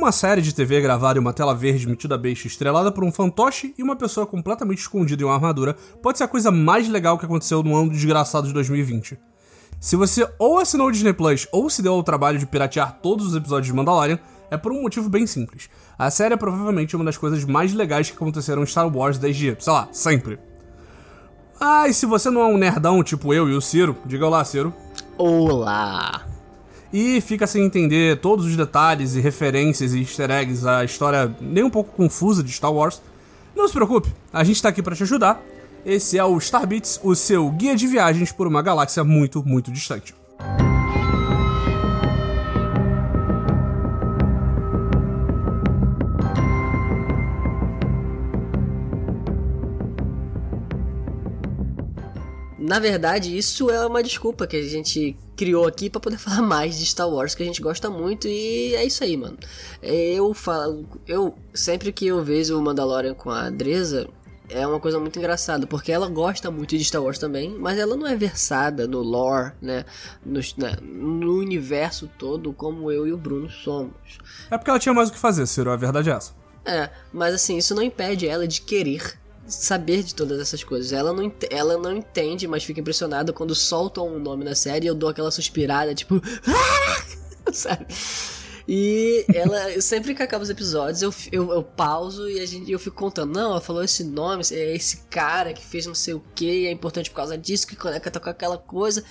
uma série de TV gravada em uma tela verde metida beixa estrelada por um fantoche e uma pessoa completamente escondida em uma armadura pode ser a coisa mais legal que aconteceu no ano desgraçado de 2020. Se você ou assinou o Disney Plus ou se deu ao trabalho de piratear todos os episódios de Mandalorian, é por um motivo bem simples. A série é provavelmente uma das coisas mais legais que aconteceram em Star Wars desde, sei lá, sempre. Ah, e se você não é um nerdão tipo eu e o Ciro, diga olá, Ciro. Olá! E fica sem entender todos os detalhes e referências e easter eggs à história nem um pouco confusa de Star Wars. Não se preocupe, a gente tá aqui para te ajudar. Esse é o Starbits, o seu guia de viagens por uma galáxia muito, muito distante. Na verdade, isso é uma desculpa que a gente criou aqui para poder falar mais de Star Wars, que a gente gosta muito e é isso aí, mano. Eu falo, eu sempre que eu vejo o Mandalorian com a Dresa, é uma coisa muito engraçada, porque ela gosta muito de Star Wars também, mas ela não é versada no lore, né, no, né, no universo todo como eu e o Bruno somos. É porque ela tinha mais o que fazer, Ciro, a verdade é essa. É, mas assim, isso não impede ela de querer saber de todas essas coisas. Ela não, ela não entende, mas fica impressionada quando soltam um nome na série e eu dou aquela suspirada, tipo. Sabe? E ela, sempre que acaba os episódios, eu, eu, eu, pauso e a gente, eu fico contando. Não, ela falou esse nome, é esse cara que fez não sei o que, é importante por causa disso, que conecta com aquela coisa.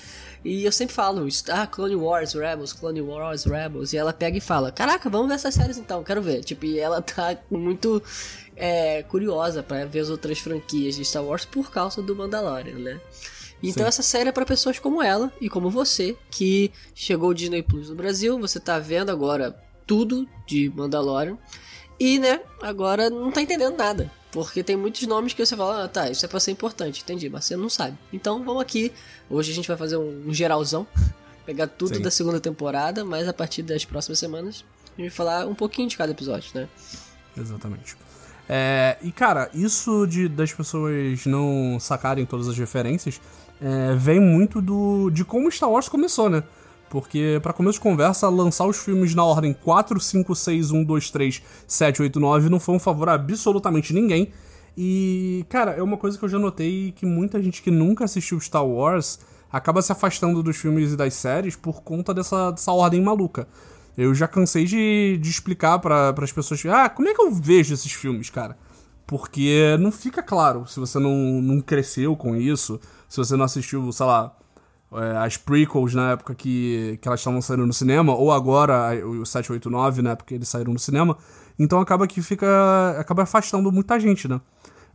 E eu sempre falo ah, Clone Wars, Rebels, Clone Wars, Rebels. E ela pega e fala: Caraca, vamos ver essas séries então, quero ver. Tipo, e ela tá muito é, curiosa para ver as outras franquias de Star Wars por causa do Mandalorian, né? Então Sim. essa série é para pessoas como ela e como você, que chegou o Disney Plus no Brasil, você tá vendo agora tudo de Mandalorian. E, né, agora não tá entendendo nada. Porque tem muitos nomes que você fala, ah, tá, isso é pra ser importante, entendi, mas você não sabe. Então vamos aqui. Hoje a gente vai fazer um, geralzão, pegar tudo Sim. da segunda temporada, mas a partir das próximas semanas a gente vai falar um pouquinho de cada episódio, né? Exatamente. É, e cara, isso de das pessoas não sacarem todas as referências é, vem muito do de como Star Wars começou, né? Porque, para começo de conversa, lançar os filmes na ordem 4, 5, 6, 1, 2, 3, 7, 8, 9 não foi um favor a absolutamente ninguém. E, cara, é uma coisa que eu já notei que muita gente que nunca assistiu Star Wars acaba se afastando dos filmes e das séries por conta dessa, dessa ordem maluca. Eu já cansei de, de explicar para as pessoas, ah, como é que eu vejo esses filmes, cara? Porque não fica claro se você não, não cresceu com isso, se você não assistiu, sei lá, as prequels na época que, que elas estavam saindo no cinema, ou agora o 789, né, porque eles saíram no cinema. Então acaba que fica. acaba afastando muita gente, né?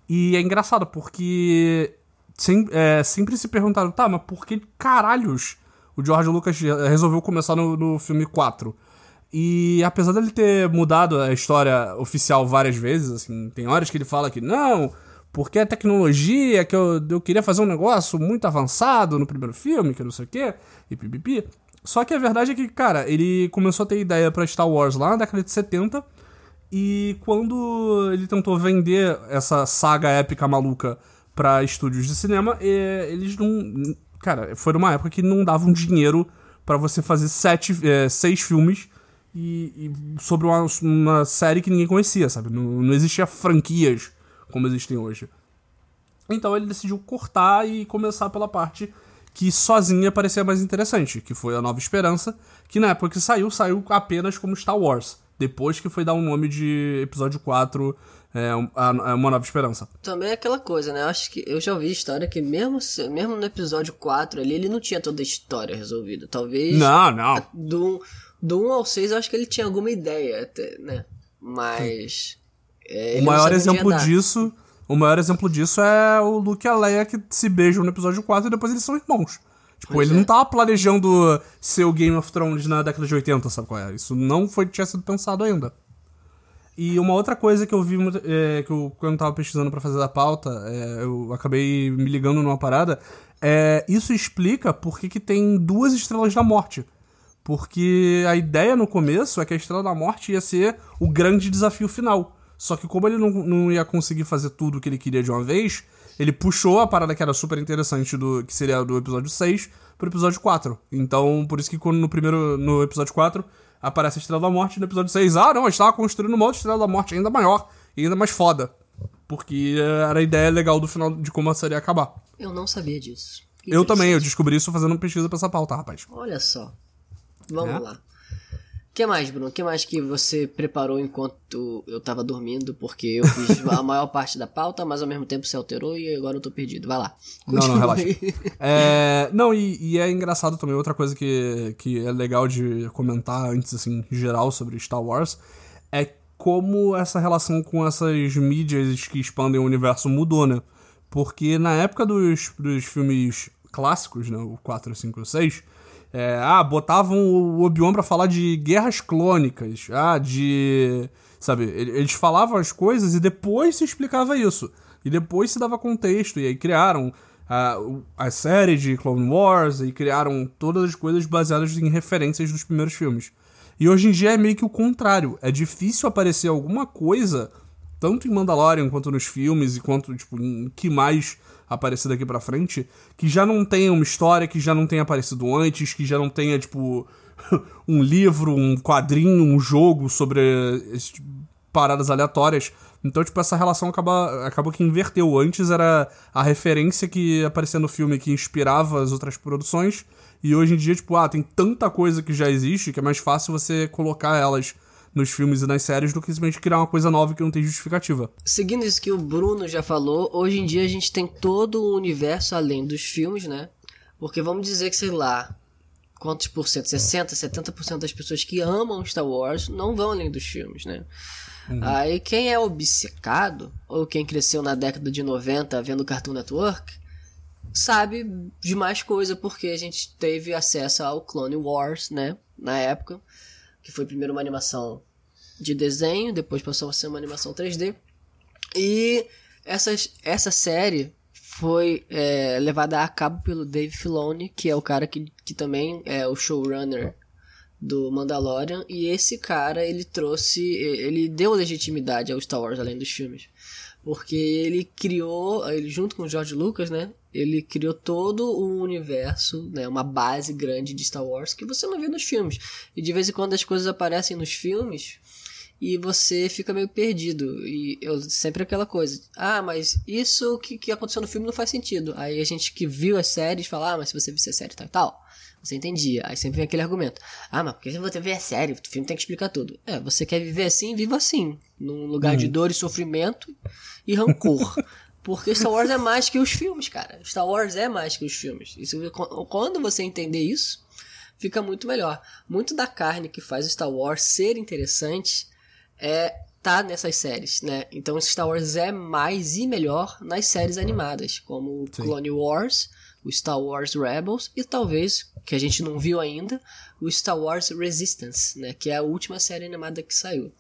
E é engraçado, porque sem, é, sempre se perguntaram, tá, mas por que caralhos o George Lucas resolveu começar no, no filme 4? E apesar dele ter mudado a história oficial várias vezes, assim, tem horas que ele fala que não, porque a tecnologia, que eu, eu queria fazer um negócio muito avançado no primeiro filme, que não sei o quê, e pipipi. Só que a verdade é que, cara, ele começou a ter ideia para Star Wars lá na década de 70, e quando ele tentou vender essa saga épica maluca para estúdios de cinema, eles não. Cara, foi numa época que não davam dinheiro para você fazer sete, é, seis filmes e, e sobre uma, uma, série que ninguém conhecia, sabe? Não, não existia franquias como existem hoje. Então ele decidiu cortar e começar pela parte que sozinha parecia mais interessante, que foi a Nova Esperança, que na época que saiu, saiu apenas como Star Wars. Depois que foi dar um nome de episódio 4, é, a, Uma Nova Esperança. Também é aquela coisa, né? Eu acho que eu já ouvi história que mesmo, mesmo no episódio 4 ali, ele não tinha toda a história resolvida. Talvez. Não, não. Do, do 1 ao 6 eu acho que ele tinha alguma ideia, até, né? Mas. É, o maior exemplo disso. O maior exemplo disso é o Luke e a Leia que se beijam no episódio 4 e depois eles são irmãos. Tipo, pois ele é. não tava planejando ser o Game of Thrones na década de 80, sabe qual é? Isso não foi, tinha sido pensado ainda. E uma outra coisa que eu vi é, que eu, quando eu tava pesquisando para fazer a pauta, é, eu acabei me ligando numa parada. É, isso explica por que, que tem duas estrelas da morte. Porque a ideia no começo é que a Estrela da Morte ia ser o grande desafio final. Só que como ele não, não ia conseguir fazer tudo o que ele queria de uma vez, ele puxou a parada que era super interessante do que seria do episódio 6 pro episódio 4. Então, por isso que quando no primeiro no episódio 4 aparece a Estrela da Morte no episódio 6. Ah, não, a gente tava construindo uma outra Estrela da Morte ainda maior e ainda mais foda. Porque era a ideia legal do final de como a série ia acabar. Eu não sabia disso. Que eu também, eu descobri isso fazendo pesquisa pra essa pauta, rapaz. Olha só. Vamos É? lá. O que mais, Bruno? O que mais que você preparou enquanto eu tava dormindo? Porque eu fiz a maior parte da pauta, mas ao mesmo tempo você alterou e agora eu tô perdido. Vai lá. Não, não, Continue. relaxa. É, não, e, e é engraçado também, outra coisa que, que é legal de comentar antes, assim, geral, sobre Star Wars, é como essa relação com essas mídias que expandem o universo mudou, né? Porque na época dos, dos filmes clássicos, né, o 4, 5 e 6, é, ah, botavam o Obi-Wan pra falar de guerras clônicas, ah, de... Sabe, ele- eles falavam as coisas e depois se explicava isso. E depois se dava contexto, e aí criaram a, o- a série de Clone Wars, e criaram todas as coisas baseadas em referências dos primeiros filmes. E hoje em dia é meio que o contrário. É difícil aparecer alguma coisa, tanto em Mandalorian quanto nos filmes, e quanto, tipo, em que mais aparecer daqui pra frente, que já não tenha uma história que já não tenha aparecido antes, que já não tenha, tipo, um livro, um quadrinho, um jogo sobre tipo paradas aleatórias. Então, tipo, essa relação acaba, acabou que inverteu. Antes era a referência que aparecia no filme que inspirava as outras produções. E hoje em dia, tipo, ah, tem tanta coisa que já existe que é mais fácil você colocar elas nos filmes e nas séries do que simplesmente criar uma coisa nova que não tem justificativa. Seguindo isso que o Bruno já falou, hoje em dia a gente tem todo o universo além dos filmes, né? Porque vamos dizer que, sei lá, quantos por cento? 60, 70% das pessoas que amam Star Wars não vão além dos filmes, né? Aí quem é obcecado, ou quem cresceu na década de 90 vendo Cartoon Network, sabe de mais coisa porque a gente teve acesso ao Clone Wars, né? Na época, que foi primeiro uma animação de desenho, depois passou a ser uma animação 3D. E essas, essa série foi é, levada a cabo pelo Dave Filoni, que é o cara que, que também é o showrunner do Mandalorian. E esse cara, ele trouxe, ele deu legitimidade ao Star Wars além dos filmes. Porque ele criou, ele junto com o George Lucas, né? Ele criou todo o universo, né? Uma base grande de Star Wars que você não vê nos filmes. E de vez em quando as coisas aparecem nos filmes e você fica meio perdido. E eu sempre aquela coisa. Ah, mas isso que, que aconteceu no filme não faz sentido. Aí a gente que viu as séries fala, ah, mas se você visse a série tal e tal, você entendia. Aí sempre vem aquele argumento. Ah, mas porque você ver a série, o filme tem que explicar tudo. É, você quer viver assim, viva assim. Num lugar de dor e sofrimento e rancor. Porque Star Wars é mais que os filmes, cara. Star Wars é mais que os filmes. Isso, quando você entender isso, fica muito melhor. Muito da carne que faz o Star Wars ser interessante é tá nessas séries, né? Então Star Wars é mais e melhor nas séries animadas, como Sim. Clone Wars, o Star Wars Rebels e talvez, que a gente não viu ainda, o Star Wars Resistance, né? Que é a última série animada que saiu.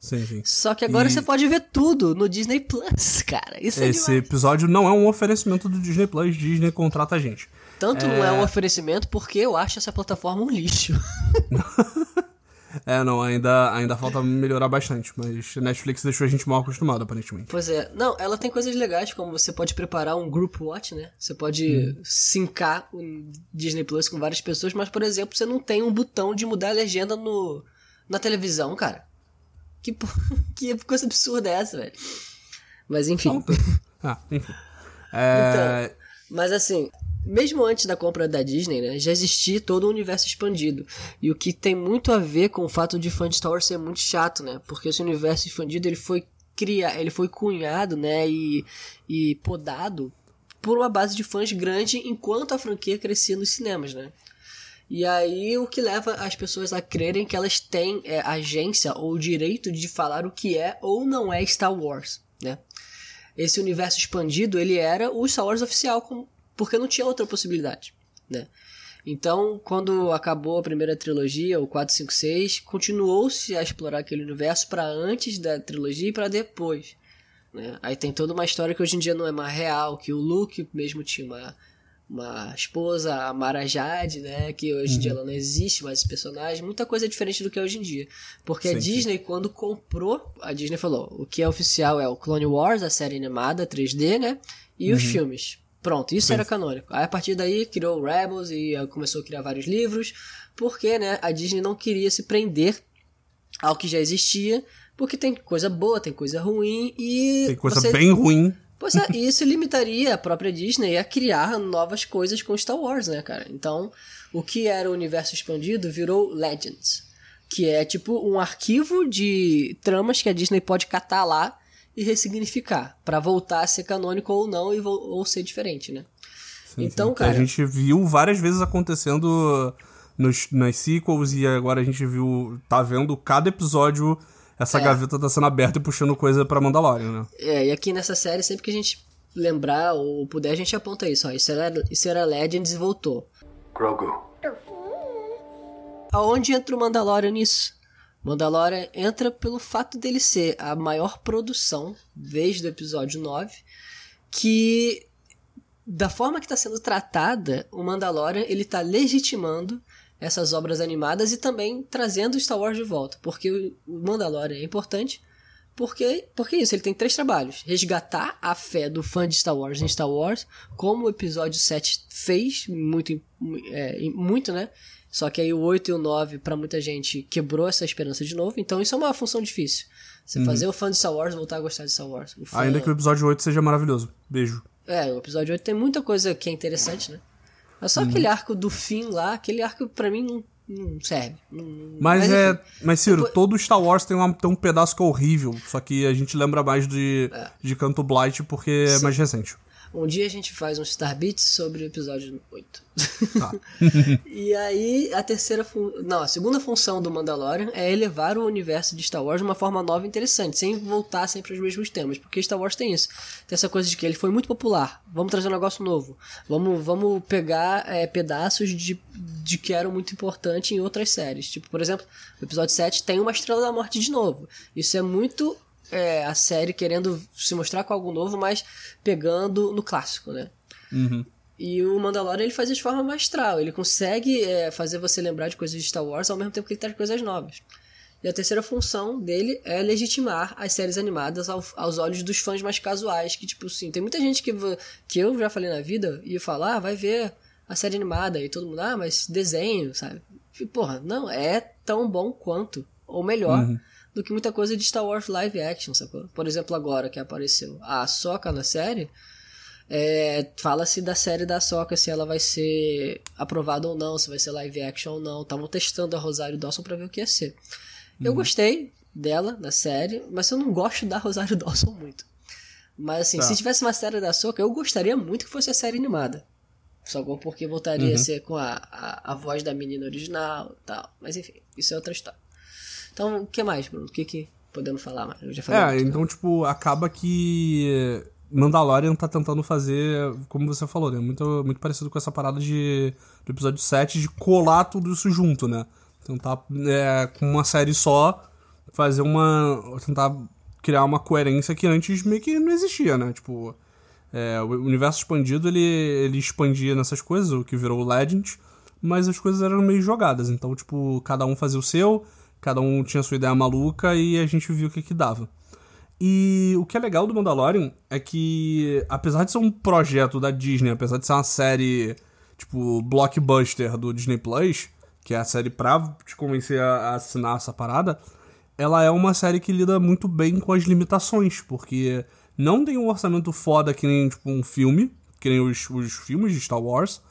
Sim, sim. Só que agora E- você pode ver tudo no Disney Plus, cara. Isso é Esse demais. episódio não é um oferecimento do Disney Plus, Disney contrata a gente. Tanto não é um oferecimento porque eu acho essa plataforma um lixo. É, não, ainda, ainda falta melhorar bastante, mas Netflix deixou a gente mal acostumado, aparentemente. Pois é, não, ela tem coisas legais, como você pode preparar um group watch, né? Você pode sincar o Disney Plus com várias pessoas, mas, por exemplo, você não tem um botão de mudar a legenda no, na televisão, cara. Que, po- que coisa absurda é essa, velho? Mas enfim. Ah, enfim. É, Mas assim, mesmo antes da compra da Disney, né, já existia todo um universo expandido. E o que tem muito a ver com o fato de Wars ser muito chato, né? Porque esse universo expandido ele foi criado, ele foi cunhado, né, e, e podado por uma base de fãs grande enquanto a franquia crescia nos cinemas, né? E aí o que leva as pessoas a crerem que elas têm é, agência ou direito de falar o que é ou não é Star Wars, né? Esse universo expandido, ele era o Star Wars oficial, porque não tinha outra possibilidade, né? Então, quando acabou a primeira trilogia, o 4, 5, 6, continuou-se a explorar aquele universo para antes da trilogia e para depois. Né? Aí tem toda uma história que hoje em dia não é mais real, que o Luke mesmo tinha uma, uma esposa, a Mara Jade, né? Que hoje em dia ela não existe mais esse personagem. Muita coisa diferente do que é hoje em dia. Porque a Sim, sim. Disney, quando comprou, a Disney falou: o que é oficial é o Clone Wars, a série animada 3D, né? E os filmes. Pronto, isso Sim. era canônico. Aí a partir daí criou o Rebels e eh, começou a criar vários livros, porque né, a Disney não queria se prender ao que já existia, porque tem coisa boa, tem coisa ruim e. Tem coisa você- bem ruim. Pois é, isso limitaria a própria Disney a criar novas coisas com Star Wars, né, cara? Então, o que era o universo expandido virou Legends, que é tipo um arquivo de tramas que a Disney pode catar lá e ressignificar, pra voltar a ser canônico ou não e ou ser diferente, né? Sim, Então, sim, cara- A gente viu várias vezes acontecendo nos, nas sequels e agora a gente viu. tá vendo cada episódio essa É. gaveta tá sendo aberta e puxando coisa pra Mandalorian, né? É, e aqui nessa série, sempre que a gente lembrar ou puder, a gente aponta isso, ó. Isso era, isso era Legends e voltou. Grogu. Aonde entra o Mandalorian nisso? Mandalorian entra pelo fato dele ser a maior produção desde o episódio 9, que da forma que está sendo tratada, o Mandalorian ele está legitimando essas obras animadas e também trazendo Star Wars de volta, porque o Mandalorian é importante, porque porque isso ele tem três trabalhos: resgatar a fé do fã de Star Wars em Star Wars, como o episódio 7 fez muito é, muito, né? Só que aí o 8 e o 9, pra muita gente, quebrou essa esperança de novo. Então isso é uma função difícil. Você fazer o fã de Star Wars voltar a gostar de Star Wars. Fã- Ainda que o episódio 8 seja maravilhoso. Beijo. É, o episódio 8 tem muita coisa que é interessante, né? É Uhum. só aquele arco do fim lá, aquele arco pra mim não, não serve. Não- Mas, é. enfim. Mas, Ciro, Depois- todo Star Wars tem, uma- tem um pedaço que é horrível. Só que a gente lembra mais de, de Canto Blight porque é mais recente. Um dia a gente faz um Star Beats sobre o episódio 8. Tá. e aí, a terceira fun... Não, a segunda função do Mandalorian é elevar o universo de Star Wars de uma forma nova e interessante, sem voltar sempre aos mesmos temas. Porque Star Wars tem isso. Tem essa coisa de que ele foi muito popular. Vamos trazer um negócio novo. Vamos, vamos pegar é, pedaços de, de que eram muito importantes em outras séries. Tipo, por exemplo, o episódio 7 tem uma Estrela da Morte de novo. Isso é muito é, a série querendo se mostrar com algo novo, mas pegando no clássico, né? Uhum. E o Mandalorian ele faz isso de forma magistral. Ele consegue é, fazer você lembrar de coisas de Star Wars ao mesmo tempo que ele traz coisas novas. E a terceira função dele é legitimar as séries animadas ao- aos olhos dos fãs mais casuais. Que, tipo assim, tem muita gente que, que eu já falei na vida e falar, ah, vai ver a série animada. E todo mundo, ah, mas desenho, sabe? E, porra, não, é tão bom quanto, ou melhor, do que muita coisa de Star Wars live action, sacou? Por exemplo, agora que apareceu a Soca na série, é, Fala-se da série da Soca, se ela vai ser aprovada ou não, se vai ser live action ou não. Estavam testando a Rosário Dawson pra ver o que ia ser. Eu gostei dela na série, mas eu não gosto da Rosário Dawson muito. Mas assim, Tá. se tivesse uma série da Soca, eu gostaria muito que fosse a série animada. Só porque voltaria a ser com a, a, a voz da menina original tal. Mas enfim, isso é outra história. Então, o que mais, Bruno? O que, que podemos falar mais? Eu já falei É, muito, né? então, tipo, acaba que Mandalorian tá tentando fazer, como você falou, né? Muito, muito parecido com essa parada de, do episódio 7 de colar tudo isso junto, né? Tentar, é, com uma série só, fazer uma. tentar criar uma coerência que antes meio que não existia, né? Tipo, é, o universo expandido ele, ele expandia nessas coisas, o que virou o Legend, mas as coisas eram meio jogadas. Então, tipo, cada um fazia o seu, cada um tinha sua ideia maluca e a gente viu o que que dava. E o que é legal do Mandalorian é que, apesar de ser um projeto da Disney, apesar de ser uma série, tipo, blockbuster do Disney Plus, que é a série pra te convencer a, assinar essa parada, ela é uma série que lida muito bem com as limitações, porque não tem um orçamento foda que nem, tipo, um filme, que nem os, os filmes de Star Wars,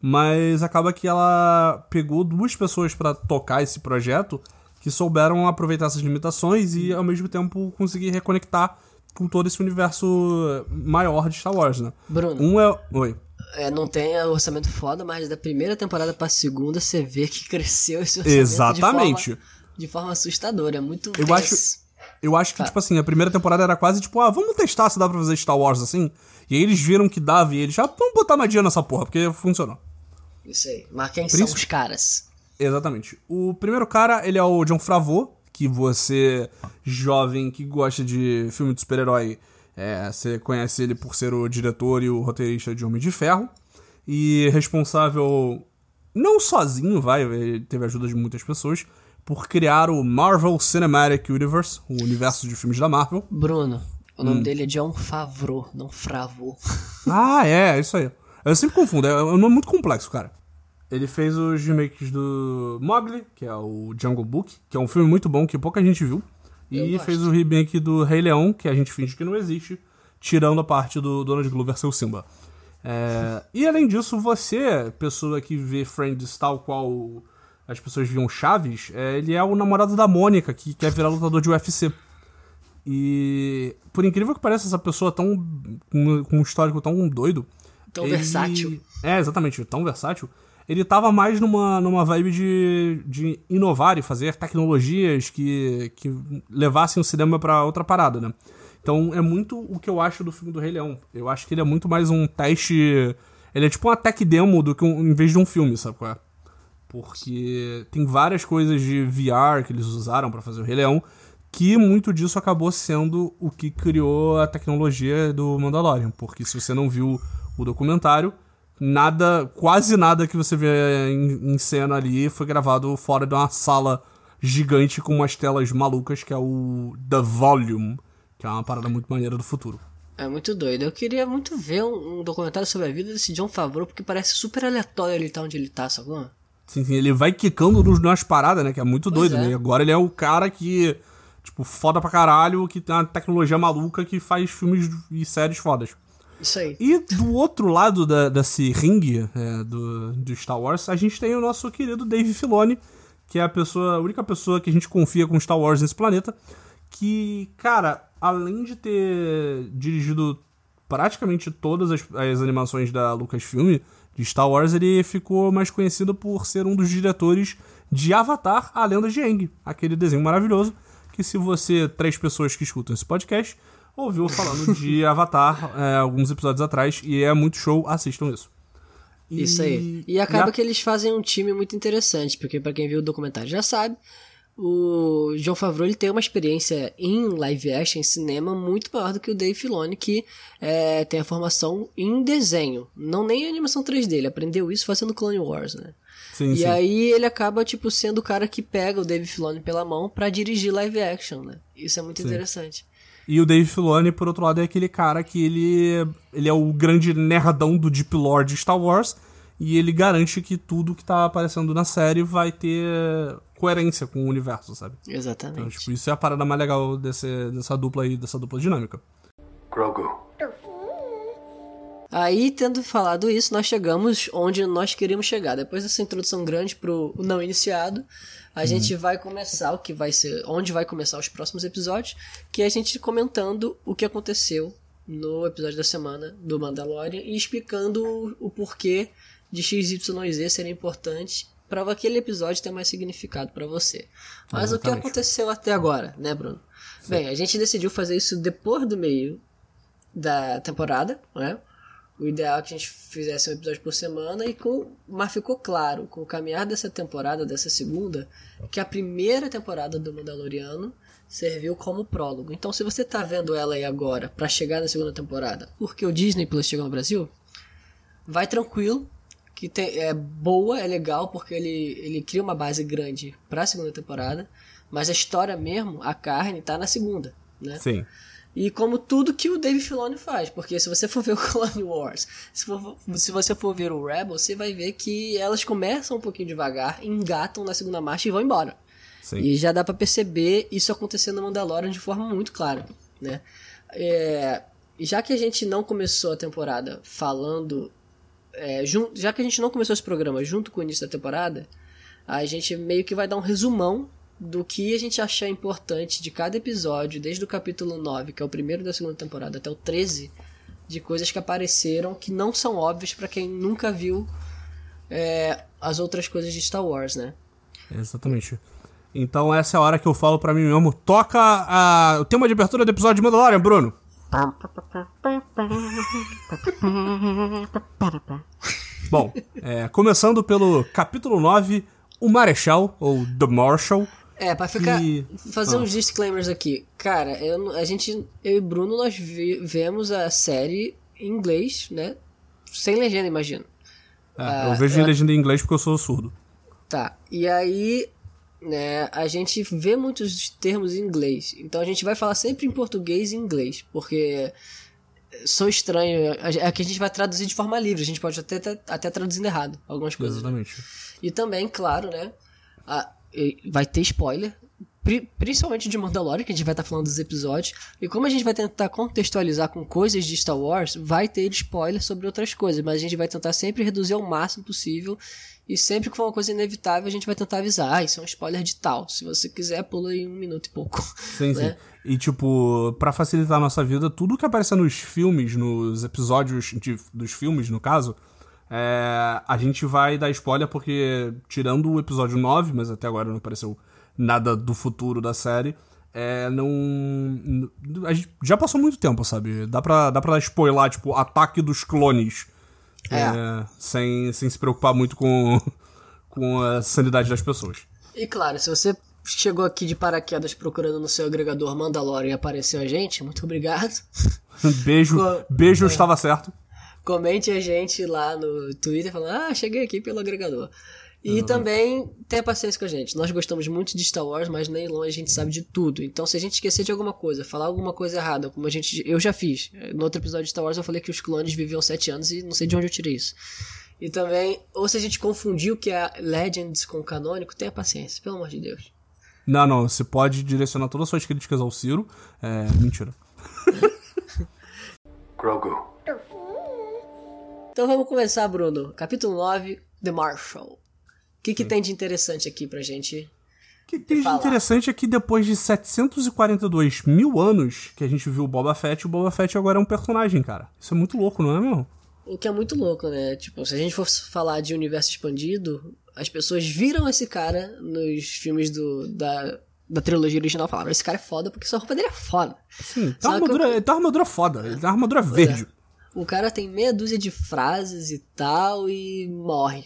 mas acaba que ela pegou duas pessoas pra tocar esse projeto que souberam aproveitar essas limitações e ao mesmo tempo conseguir reconectar com todo esse universo maior de Star Wars, né? Bruno, Um é. Oi. É, não tem orçamento foda, mas da primeira temporada pra segunda você vê que cresceu esse orçamento Exatamente. de forma, de forma assustadora. É muito. Eu acho- Eu acho que, tipo assim, a primeira temporada era quase tipo, ah, vamos testar se dá pra fazer Star Wars assim. E aí eles viram que dava e eles já, vamos botar magia nessa porra, porque funcionou. Isso aí. Mas quem são Príncipe- os caras? Exatamente. O primeiro cara, ele é o John Favreau, que você, jovem que gosta de filme de super-herói, é, você conhece ele por ser o diretor e o roteirista de Homem de Ferro. E responsável, não sozinho, vai, ele teve a ajuda de muitas pessoas, por criar o Marvel Cinematic Universe, o universo de filmes da Marvel. Bruno, O nome dele é John Favreau, não Fravô. Ah, é, é isso aí. Eu sempre confundo, é um nome muito complexo, cara. Ele fez os remakes do Mowgli, que é o Jungle Book, que é um filme muito bom que pouca gente viu. Eu E gosto. fez o remake do Rei Leão, que a gente finge que não existe, tirando a parte do Donald Glover ser o Simba. É, e além disso, você, pessoa que vê Friends tal qual as pessoas viam Chaves, é, ele é o namorado da Mônica, que quer virar lutador de UFC. E por incrível que pareça, essa pessoa tão com com um histórico tão doido. Tão ele- versátil. É, exatamente, tão versátil. Ele tava mais numa, numa vibe de, de inovar e fazer tecnologias que, que levassem o cinema pra outra parada, né? Então é muito o que eu acho do filme do Rei Leão. Eu acho que ele é muito mais um teste. Ele é tipo uma tech demo do que um, em vez de um filme, sabe qual é? Porque tem várias coisas de VR que eles usaram pra fazer o Rei Leão, que muito disso acabou sendo o que criou a tecnologia do Mandalorian. Porque se você não viu o documentário, nada, quase nada que você vê em, em cena ali foi gravado fora de uma sala gigante com umas telas malucas, que é o The Volume, que é uma parada muito maneira do futuro. É muito doido. Eu queria muito ver um, um documentário sobre a vida desse John Favreau, porque parece super aleatório ele tá onde ele tá, sacou? Sim, sim, ele vai quicando nos, nas paradas, né? Que é muito Pois doido, é. né? E agora ele é o cara que, tipo, foda pra caralho, que tem uma tecnologia maluca que faz filmes e séries fodas. Isso aí. E do outro lado da, desse ringue é, do, do Star Wars, a gente tem o nosso querido Dave Filoni, que é a pessoa, a única pessoa que a gente confia com Star Wars nesse planeta. Que, cara, além de ter dirigido praticamente todas as, as animações da Lucasfilm de Star Wars, ele ficou mais conhecido por ser um dos diretores de Avatar, a Lenda de Aang, aquele desenho maravilhoso que se você, três pessoas que escutam esse podcast, ouviu falando de Avatar é, alguns episódios atrás e é muito show, assistam isso. E- Isso aí. E acaba a- que eles fazem um time muito interessante, porque pra quem viu o documentário já sabe, o John Favreau ele tem uma experiência em live action, em cinema, muito maior do que o Dave Filoni, que é, tem a formação em desenho, não nem em animação 3D, ele aprendeu isso fazendo Clone Wars, né? Sim, e sim. aí ele acaba, tipo, sendo o cara que pega o Dave Filoni pela mão pra dirigir live action, né? Isso é muito interessante. E o Dave Filoni, por outro lado, é aquele cara que ele, ele é o grande nerdão do Deep Lore de Star Wars e ele garante que tudo que tá aparecendo na série vai ter coerência com o universo, sabe? Então, Exatamente. tipo, isso é a parada mais legal desse, dessa dupla aí, dessa dupla dinâmica. Grogu. Aí, tendo falado isso, nós chegamos onde nós queríamos chegar. Depois dessa introdução grande pro não iniciado, a gente vai começar o que vai ser, onde vai começar os próximos episódios, que é a gente comentando o que aconteceu no episódio da semana do Mandalorian e explicando o, o porquê de XYZ serem importantes para aquele episódio ter mais significado para você. Mas o que Exatamente. aconteceu até agora, né, Bruno? Bem, a gente decidiu fazer isso depois do meio da temporada, né? O ideal é que a gente fizesse um episódio por semana, e com, mas ficou claro, com o caminhar dessa temporada, dessa segunda, que a primeira temporada do Mandaloriano serviu como prólogo. Então, se você tá vendo ela aí agora para chegar na segunda temporada, porque o Disney Plus chegou no Brasil, vai tranquilo, que tem- é boa, é legal, porque ele, ele cria uma base grande para a segunda temporada, mas a história mesmo, a carne, tá na segunda, né? Sim. E como tudo que o Dave Filoni faz, porque se você for ver o Clone Wars, se, for- se você for ver o Rebel, você vai ver que elas começam um pouquinho devagar, engatam na segunda marcha e vão embora. Sim. E já dá pra perceber isso acontecendo no Mandalorian de forma muito clara, né? É, já que a gente não começou a temporada falando, é, já que a gente não começou esse programa junto com o início da temporada, a gente meio que vai dar um resumão do que a gente achar importante de cada episódio, desde o capítulo 9, que é o primeiro da segunda temporada, até o 13, de coisas que apareceram que não são óbvias pra quem nunca viu é, as outras coisas de Star Wars, né? Exatamente. Então essa é a hora que eu falo pra mim mesmo. Toca a- o tema de abertura do episódio de Mandalorian, Bruno. Bom, é, começando pelo capítulo 9, o Marechal, ou The Marshal. É, pra ficar. E- Fazer Ah. uns disclaimers aqui. Cara, eu, a gente. Eu e Bruno, nós vi- vemos a série em inglês, né? Sem legenda, imagino. É, Ah, eu vejo eu- em legenda em inglês porque eu sou surdo. Tá. E aí. né, a gente vê muitos termos em inglês. Então a gente vai falar sempre em português e inglês, porque são estranhos. É que a gente vai traduzir de forma livre, a gente pode até, até, até traduzindo errado algumas coisas. Exatamente. E também, claro, né? A, vai ter spoiler. Principalmente de Mandalorian, que a gente vai estar tá falando dos episódios. E como a gente vai tentar contextualizar com coisas de Star Wars, vai ter spoiler sobre outras coisas. Mas a gente vai tentar sempre reduzir ao máximo possível. E sempre que for uma coisa inevitável, a gente vai tentar avisar. Ah, isso é um spoiler de tal. Se você quiser, pula em um minuto e pouco. Sim, né? sim. E, tipo, para facilitar a nossa vida, tudo que aparece nos filmes, nos episódios de, dos filmes, no caso, é, a gente vai dar spoiler porque, tirando o episódio 9, mas até agora não apareceu nada do futuro da série, é, não. Já passou muito tempo, sabe? Dá pra, dá pra spoiler, tipo, ataque dos clones. É. É, sem, sem se preocupar muito com, com a sanidade das pessoas. E claro, se você chegou aqui de paraquedas procurando no seu agregador Mandalorian e apareceu a gente, muito obrigado. beijo, beijo, é. estava certo. Comente a gente lá no Twitter falando, ah, cheguei aqui pelo agregador. E uhum. também tenha paciência com a gente. Nós gostamos muito de Star Wars, mas nem longe a gente sabe de tudo. Então, se a gente esquecer de alguma coisa, falar alguma coisa errada, como a gente. Eu já fiz. No outro episódio de Star Wars eu falei que os clones viviam sete anos e não sei de onde eu tirei isso. E também, ou se a gente confundiu o que é Legends com canônico, tenha paciência, pelo amor de Deus. Não, não, você pode direcionar todas as suas críticas ao Ciro. É. Mentira. Grogu. Então vamos começar, Bruno. Capítulo 9, The Marshal. O que, que tem de interessante aqui pra gente? O que tem de interessante é que depois de 742 mil anos que a gente viu o Boba Fett, o Boba Fett agora é um personagem, cara. Isso é muito louco, não é mesmo? O que é muito louco, né? Tipo, se a gente fosse falar de universo expandido, as pessoas viram esse cara nos filmes do, da, da trilogia original falaram: esse cara é foda porque sua roupa dele é foda. Sim, tá armadura, ele tá armadura foda, ele tá armadura verde. É. O cara tem meia dúzia de frases e tal e morre.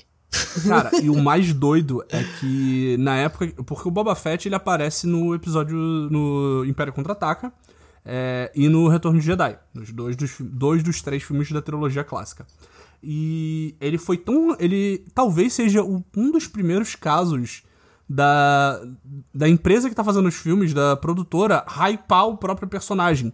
Cara, e o mais doido é que na época. Porque o Boba Fett ele aparece no episódio no Império Contra-Ataca é, e no Retorno de Jedi, nos dois dos, dois dos três filmes da trilogia clássica. E ele foi tão. Ele talvez seja um dos primeiros casos da, da empresa que tá fazendo os filmes, da produtora, hypar o próprio personagem.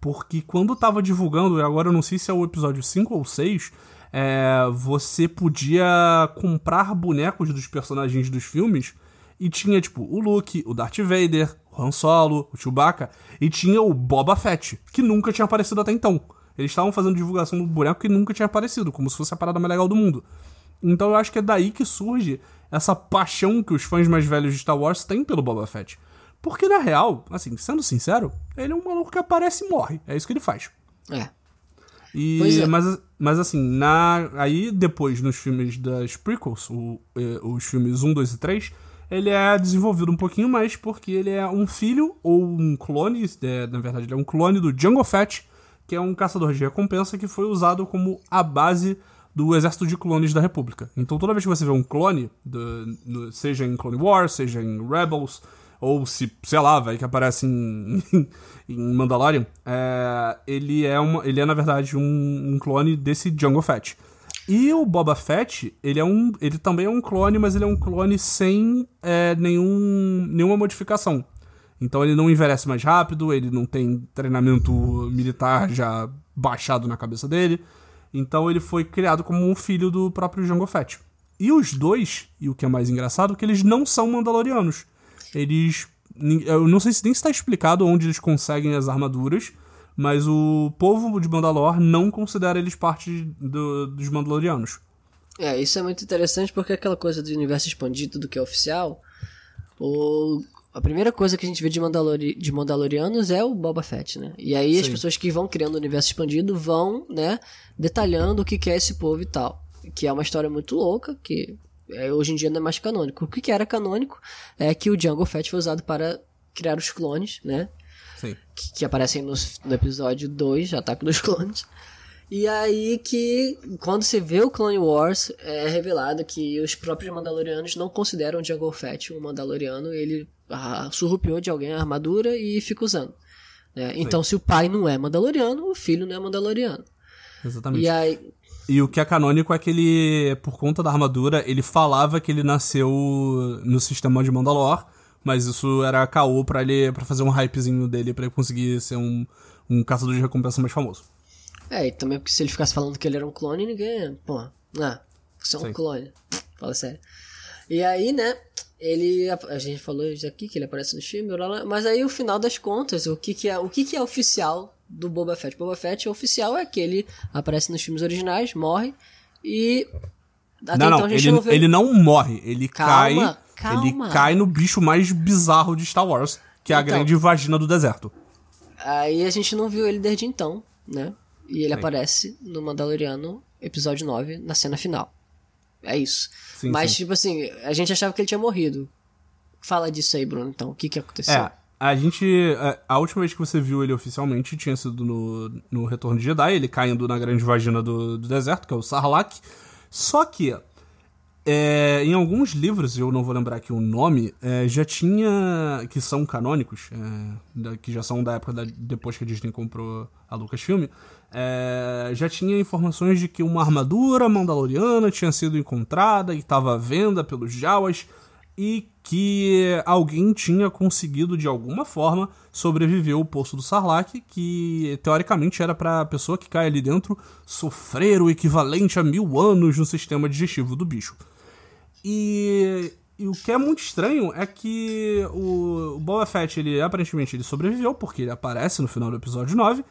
Porque quando tava divulgando, agora eu não sei se é o episódio 5 ou 6, é, você podia comprar bonecos dos personagens dos filmes e tinha, tipo, o Luke, o Darth Vader, o Han Solo, o Chewbacca, e tinha o Boba Fett, que nunca tinha aparecido até então. Eles estavam fazendo divulgação do boneco que nunca tinha aparecido, como se fosse a parada mais legal do mundo. Então eu acho que é daí que surge essa paixão que os fãs mais velhos de Star Wars têm pelo Boba Fett. Porque, na real, assim, sendo sincero, ele é um maluco que aparece e morre. É isso que ele faz. É. E, é. Mas, mas assim, na, aí depois nos filmes das prequels, o, eh, os filmes 1, 2 e 3, ele é desenvolvido um pouquinho mais porque ele é um filho ou um clone, é, na verdade ele é um clone do Jungle Fett, que é um caçador de recompensa que foi usado como a base do exército de clones da República. Então toda vez que você vê um clone, do, seja em Clone Wars, seja em Rebels, ou se, sei lá, vai que aparece em, em Mandalorian, é, ele, é uma, ele é, na verdade, um, um, clone desse Jungle Fett. E o Boba Fett, ele é um. Ele também é um clone, mas ele é um clone sem é, nenhum, nenhuma modificação. Então ele não envelhece mais rápido, ele não tem treinamento militar já baixado na cabeça dele. Então ele foi criado como um filho do próprio Jango Fett. E os dois, e o que é mais engraçado, que eles não são mandalorianos eles. Eu não sei se nem está explicado onde eles conseguem as armaduras, mas o povo de Mandalor não considera eles parte do, dos Mandalorianos. É, isso é muito interessante porque aquela coisa do universo expandido do que é oficial, o, a primeira coisa que a gente vê de, Mandalori, de Mandalorianos é o Boba Fett, né? E aí Sim. as pessoas que vão criando o universo expandido vão, né, detalhando o que é esse povo e tal. Que é uma história muito louca, que é, hoje em dia não é mais canônico. O que, era canônico é que o Django Fett foi usado para criar os clones, né? Sim. Que, que aparecem no, no episódio 2, Ataque dos Clones. E aí que, quando você vê o Clone Wars, é revelado que os próprios Mandalorianos não consideram o Django Fett um Mandaloriano, ele ah, surrupiou de alguém a armadura e fica usando. Né? Então, se o pai não é Mandaloriano, o filho não é Mandaloriano. Exatamente. E aí... E o que é canônico é que ele, por conta da armadura, ele falava que ele nasceu no sistema de Mandalor, mas isso era caô pra ele para fazer um hypezinho dele para ele conseguir ser um, um caçador de recompensa mais famoso. É, e também porque se ele ficasse falando que ele era um clone, ninguém. Pô, ah, você é um Sim. clone. Fala sério. E aí, né, ele. A gente falou isso aqui, que ele aparece no filme, mas aí o final das contas, o que, que é o que, que é oficial do Boba Fett? Boba Fett oficial é que ele aparece nos filmes originais, morre e. Até não, então não, ele, não vê... ele não morre, ele calma, cai. Calma. Ele cai no bicho mais bizarro de Star Wars, que é a então, grande vagina do deserto. Aí a gente não viu ele desde então, né? E ele Sim. aparece no Mandaloriano, episódio 9, na cena final. É isso. Sim, Mas, sim. tipo assim, a gente achava que ele tinha morrido. Fala disso aí, Bruno, então. O que que aconteceu? É, a gente. A, última vez que você viu ele oficialmente tinha sido no, no Retorno de Jedi, ele caindo na grande vagina do, do deserto, que é o Sarlacc. Só que. É, em alguns livros, eu não vou lembrar aqui o nome, é, já tinha. que são canônicos, é, da, que já são da época da, depois que a Disney comprou a Lucasfilm é, já tinha informações de que uma armadura mandaloriana tinha sido encontrada e estava à venda pelos Jawas e que alguém tinha conseguido de alguma forma sobreviver ao poço do Sarlacc, que teoricamente era para a pessoa que cai ali dentro sofrer o equivalente a mil anos no sistema digestivo do bicho. E, e o que é muito estranho é que o, o Boba Fett, ele aparentemente ele sobreviveu, porque ele aparece no final do episódio 9,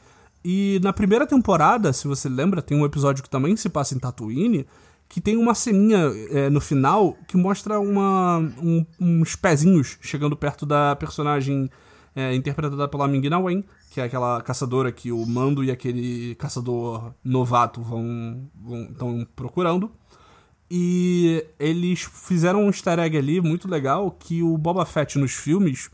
e na primeira temporada, se você lembra, tem um episódio que também se passa em Tatooine, que tem uma ceninha é, no final que mostra uma, um, uns pezinhos chegando perto da personagem é, interpretada pela Ming-Na Wen, que é aquela caçadora que o Mando e aquele caçador novato vão estão procurando. E eles fizeram um easter egg ali muito legal que o Boba Fett nos filmes,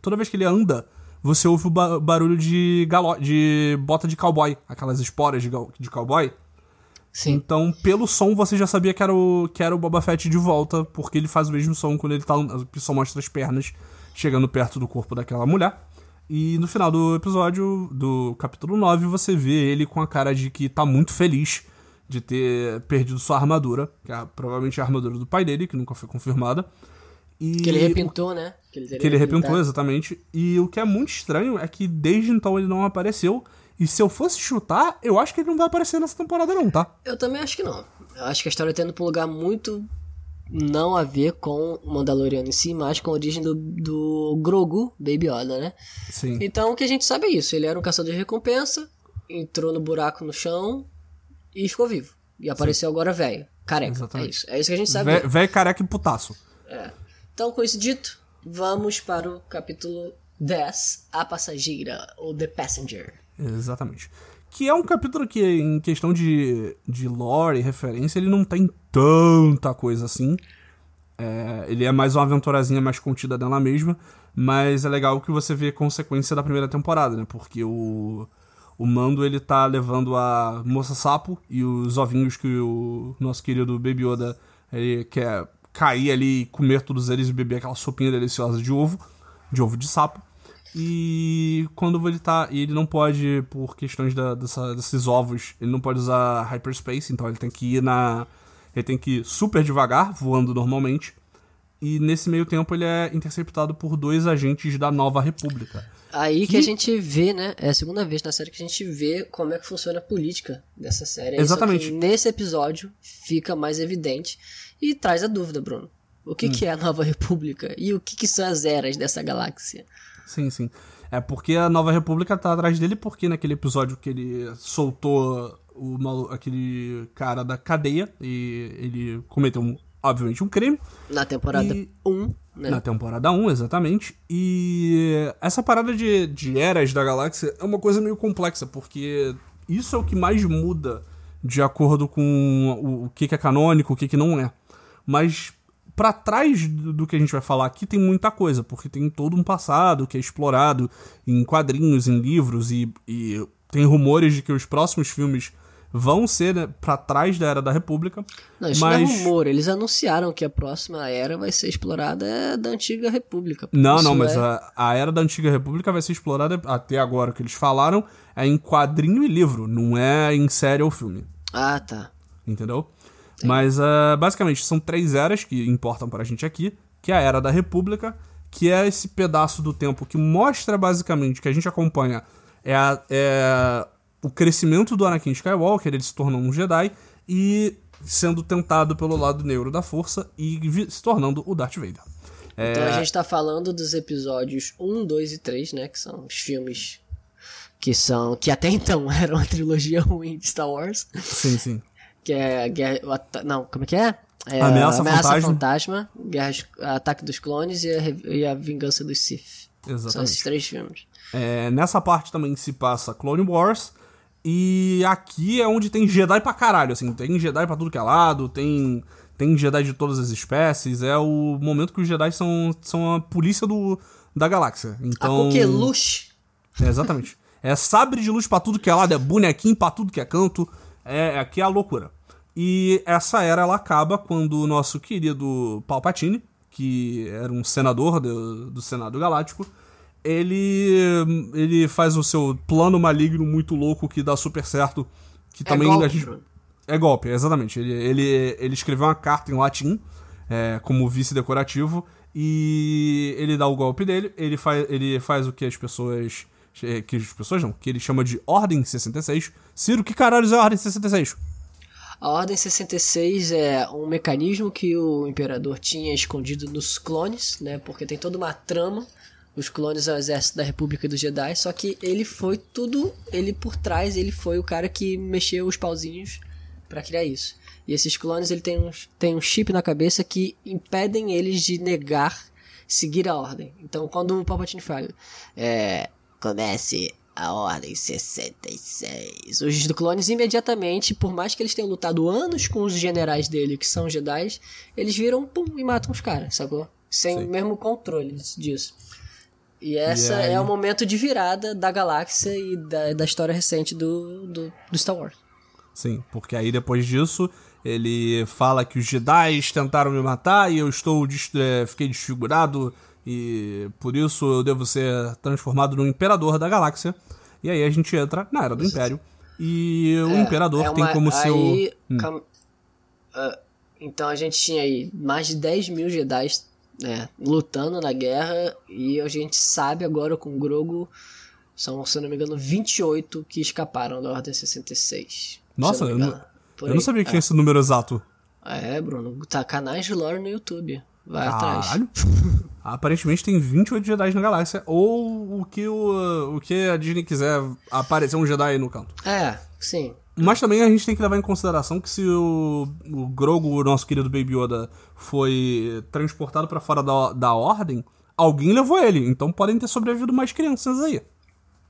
toda vez que ele anda, você ouve o ba barulho de, galo de bota de cowboy, aquelas esporas de, de cowboy. Sim. Então, pelo som, você já sabia que era, o, que era o Boba Fett de volta, porque ele faz o mesmo som quando ele tá. Só mostra as pernas chegando perto do corpo daquela mulher. E no final do episódio, do capítulo 9, você vê ele com a cara de que tá muito feliz de ter perdido sua armadura, que é provavelmente a armadura do pai dele, que nunca foi confirmada. E que ele repintou, né? Que ele, que ele repintou, exatamente. E o que é muito estranho é que desde então ele não apareceu. E se eu fosse chutar, eu acho que ele não vai aparecer nessa temporada, não, tá? Eu também acho que não. Eu acho que a história tá indo pra um lugar muito não a ver com o Mandaloriano em si, mas com a origem do, do Grogu, Baby Yoda, né? Sim. Então o que a gente sabe é isso. Ele era um caçador de recompensa, entrou no buraco no chão e ficou vivo. E apareceu Sim. agora velho, careca. Exatamente. É isso. É isso que a gente sabe. Velho, careca e putaço. É. Então, com isso dito, vamos para o capítulo 10, A Passageira, ou The Passenger. Exatamente. Que é um capítulo que, em questão de, de lore e referência, ele não tem tanta coisa assim. É, ele é mais uma aventurazinha mais contida dela mesma, mas é legal que você vê consequência da primeira temporada, né? Porque o, o Mando ele tá levando a Moça Sapo e os ovinhos que o nosso querido Baby Yoda ele quer cair ali, comer todos eles e beber aquela sopinha deliciosa de ovo, de ovo de sapo. E quando ele tá. E ele não pode, por questões da, dessa, desses ovos, ele não pode usar hyperspace, então ele tem que ir na. Ele tem que ir super devagar, voando normalmente. E nesse meio tempo ele é interceptado por dois agentes da Nova República. Aí que... que, a gente vê, né? É a segunda vez na série que a gente vê como é que funciona a política dessa série. Exatamente. nesse episódio fica mais evidente. E traz a dúvida, Bruno. O que, hum. que é a Nova República? E o que, que são as eras dessa galáxia? Sim, sim. É porque a Nova República tá atrás dele, porque naquele episódio que ele soltou o aquele cara da cadeia e ele cometeu, um, obviamente, um crime. Na temporada 1, e... um, né? Na temporada 1, exatamente. E essa parada de, de eras da galáxia é uma coisa meio complexa, porque isso é o que mais muda de acordo com o, o que, que é canônico, o que, que não é. Mas para trás do que a gente vai falar aqui tem muita coisa, porque tem todo um passado que é explorado em quadrinhos, em livros, e, e tem rumores de que os próximos filmes vão ser né, para trás da Era da República. Não, isso mas... não é rumor, eles anunciaram que a próxima era vai ser explorada é da Antiga República. Não, não, mas é... a, a Era da Antiga República vai ser explorada até agora, o que eles falaram é em quadrinho e livro, não é em série ou filme. Ah, tá. entendeu? Mas uh, basicamente são três eras que importam pra gente aqui, que é a Era da República, que é esse pedaço do tempo que mostra basicamente que a gente acompanha é, a, é o crescimento do Anakin Skywalker, ele se tornou um Jedi e sendo tentado pelo lado negro da força e se tornando o Darth Vader. É... Então a gente tá falando dos episódios 1, 2 e 3, né, que são os filmes que são que até então eram a trilogia ruim de Star Wars. Sim, sim. Que é a guerra, não, como é que é? É Ameaça, Ameaça Fantasma, Fantasma Guerra, Ataque dos Clones e a, e a Vingança dos Sith. Exatamente. São esses três filmes. É, nessa parte também se passa Clone Wars. E aqui é onde tem Jedi pra caralho, assim. Tem Jedi pra tudo que é lado, tem, tem Jedi de todas as espécies. É o momento que os Jedi são, são a polícia do, da galáxia. Então... A coqueluche. É, exatamente. É sabre de luz pra tudo que é lado, é bonequinho pra tudo que é canto. É, aqui é a loucura. E essa era ela acaba quando o nosso querido Palpatine, que era um senador do, do Senado Galáctico, ele ele faz o seu plano maligno muito louco que dá super certo, que é também golpe, a gente é golpe, exatamente. Ele, ele, ele escreveu uma carta em latim é, como vice decorativo e ele dá o golpe dele. Ele faz, ele faz o que as pessoas que as pessoas não, que ele chama de Ordem 66. Ciro, que caralho é a Ordem 66? A Ordem 66 é um mecanismo que o imperador tinha escondido nos clones, né? Porque tem toda uma trama. Os clones ao exército da República dos Jedi, só que ele foi tudo, ele por trás, ele foi o cara que mexeu os pauzinhos para criar isso. E esses clones, ele tem um, tem um chip na cabeça que impedem eles de negar seguir a ordem. Então, quando o Palpatine fala, é, comece a Ordem 66. Os clones imediatamente, por mais que eles tenham lutado anos com os generais dele, que são Jedi, eles viram pum, e matam os caras, sacou? Sem Sim. o mesmo controle disso. E essa é o momento de virada da galáxia e da, da história recente do, do, do Star Wars. Sim, porque aí depois disso ele fala que os Jedi tentaram me matar e eu estou é, fiquei desfigurado e por isso eu devo ser transformado no imperador da galáxia. E aí a gente entra na era do Império. E o é, imperador é uma, tem como aí, seu. Hum. Uh, então a gente tinha aí mais de 10 mil Jedi né, lutando na guerra. E a gente sabe agora com o Grogu. São, se não me engano, 28 que escaparam da Ordem 66. Nossa, eu não, eu não sabia que tinha é. esse número exato. É, Bruno. Tá canais de lore no YouTube. Vai Caralho. atrás. Aparentemente tem 28 Jedi na galáxia, ou o que, o, o que a Disney quiser aparecer um Jedi no canto. É, sim. Mas também a gente tem que levar em consideração que se o, o Grogu, o nosso querido Baby Yoda, foi transportado para fora da, da Ordem, alguém levou ele. Então podem ter sobrevivido mais crianças aí.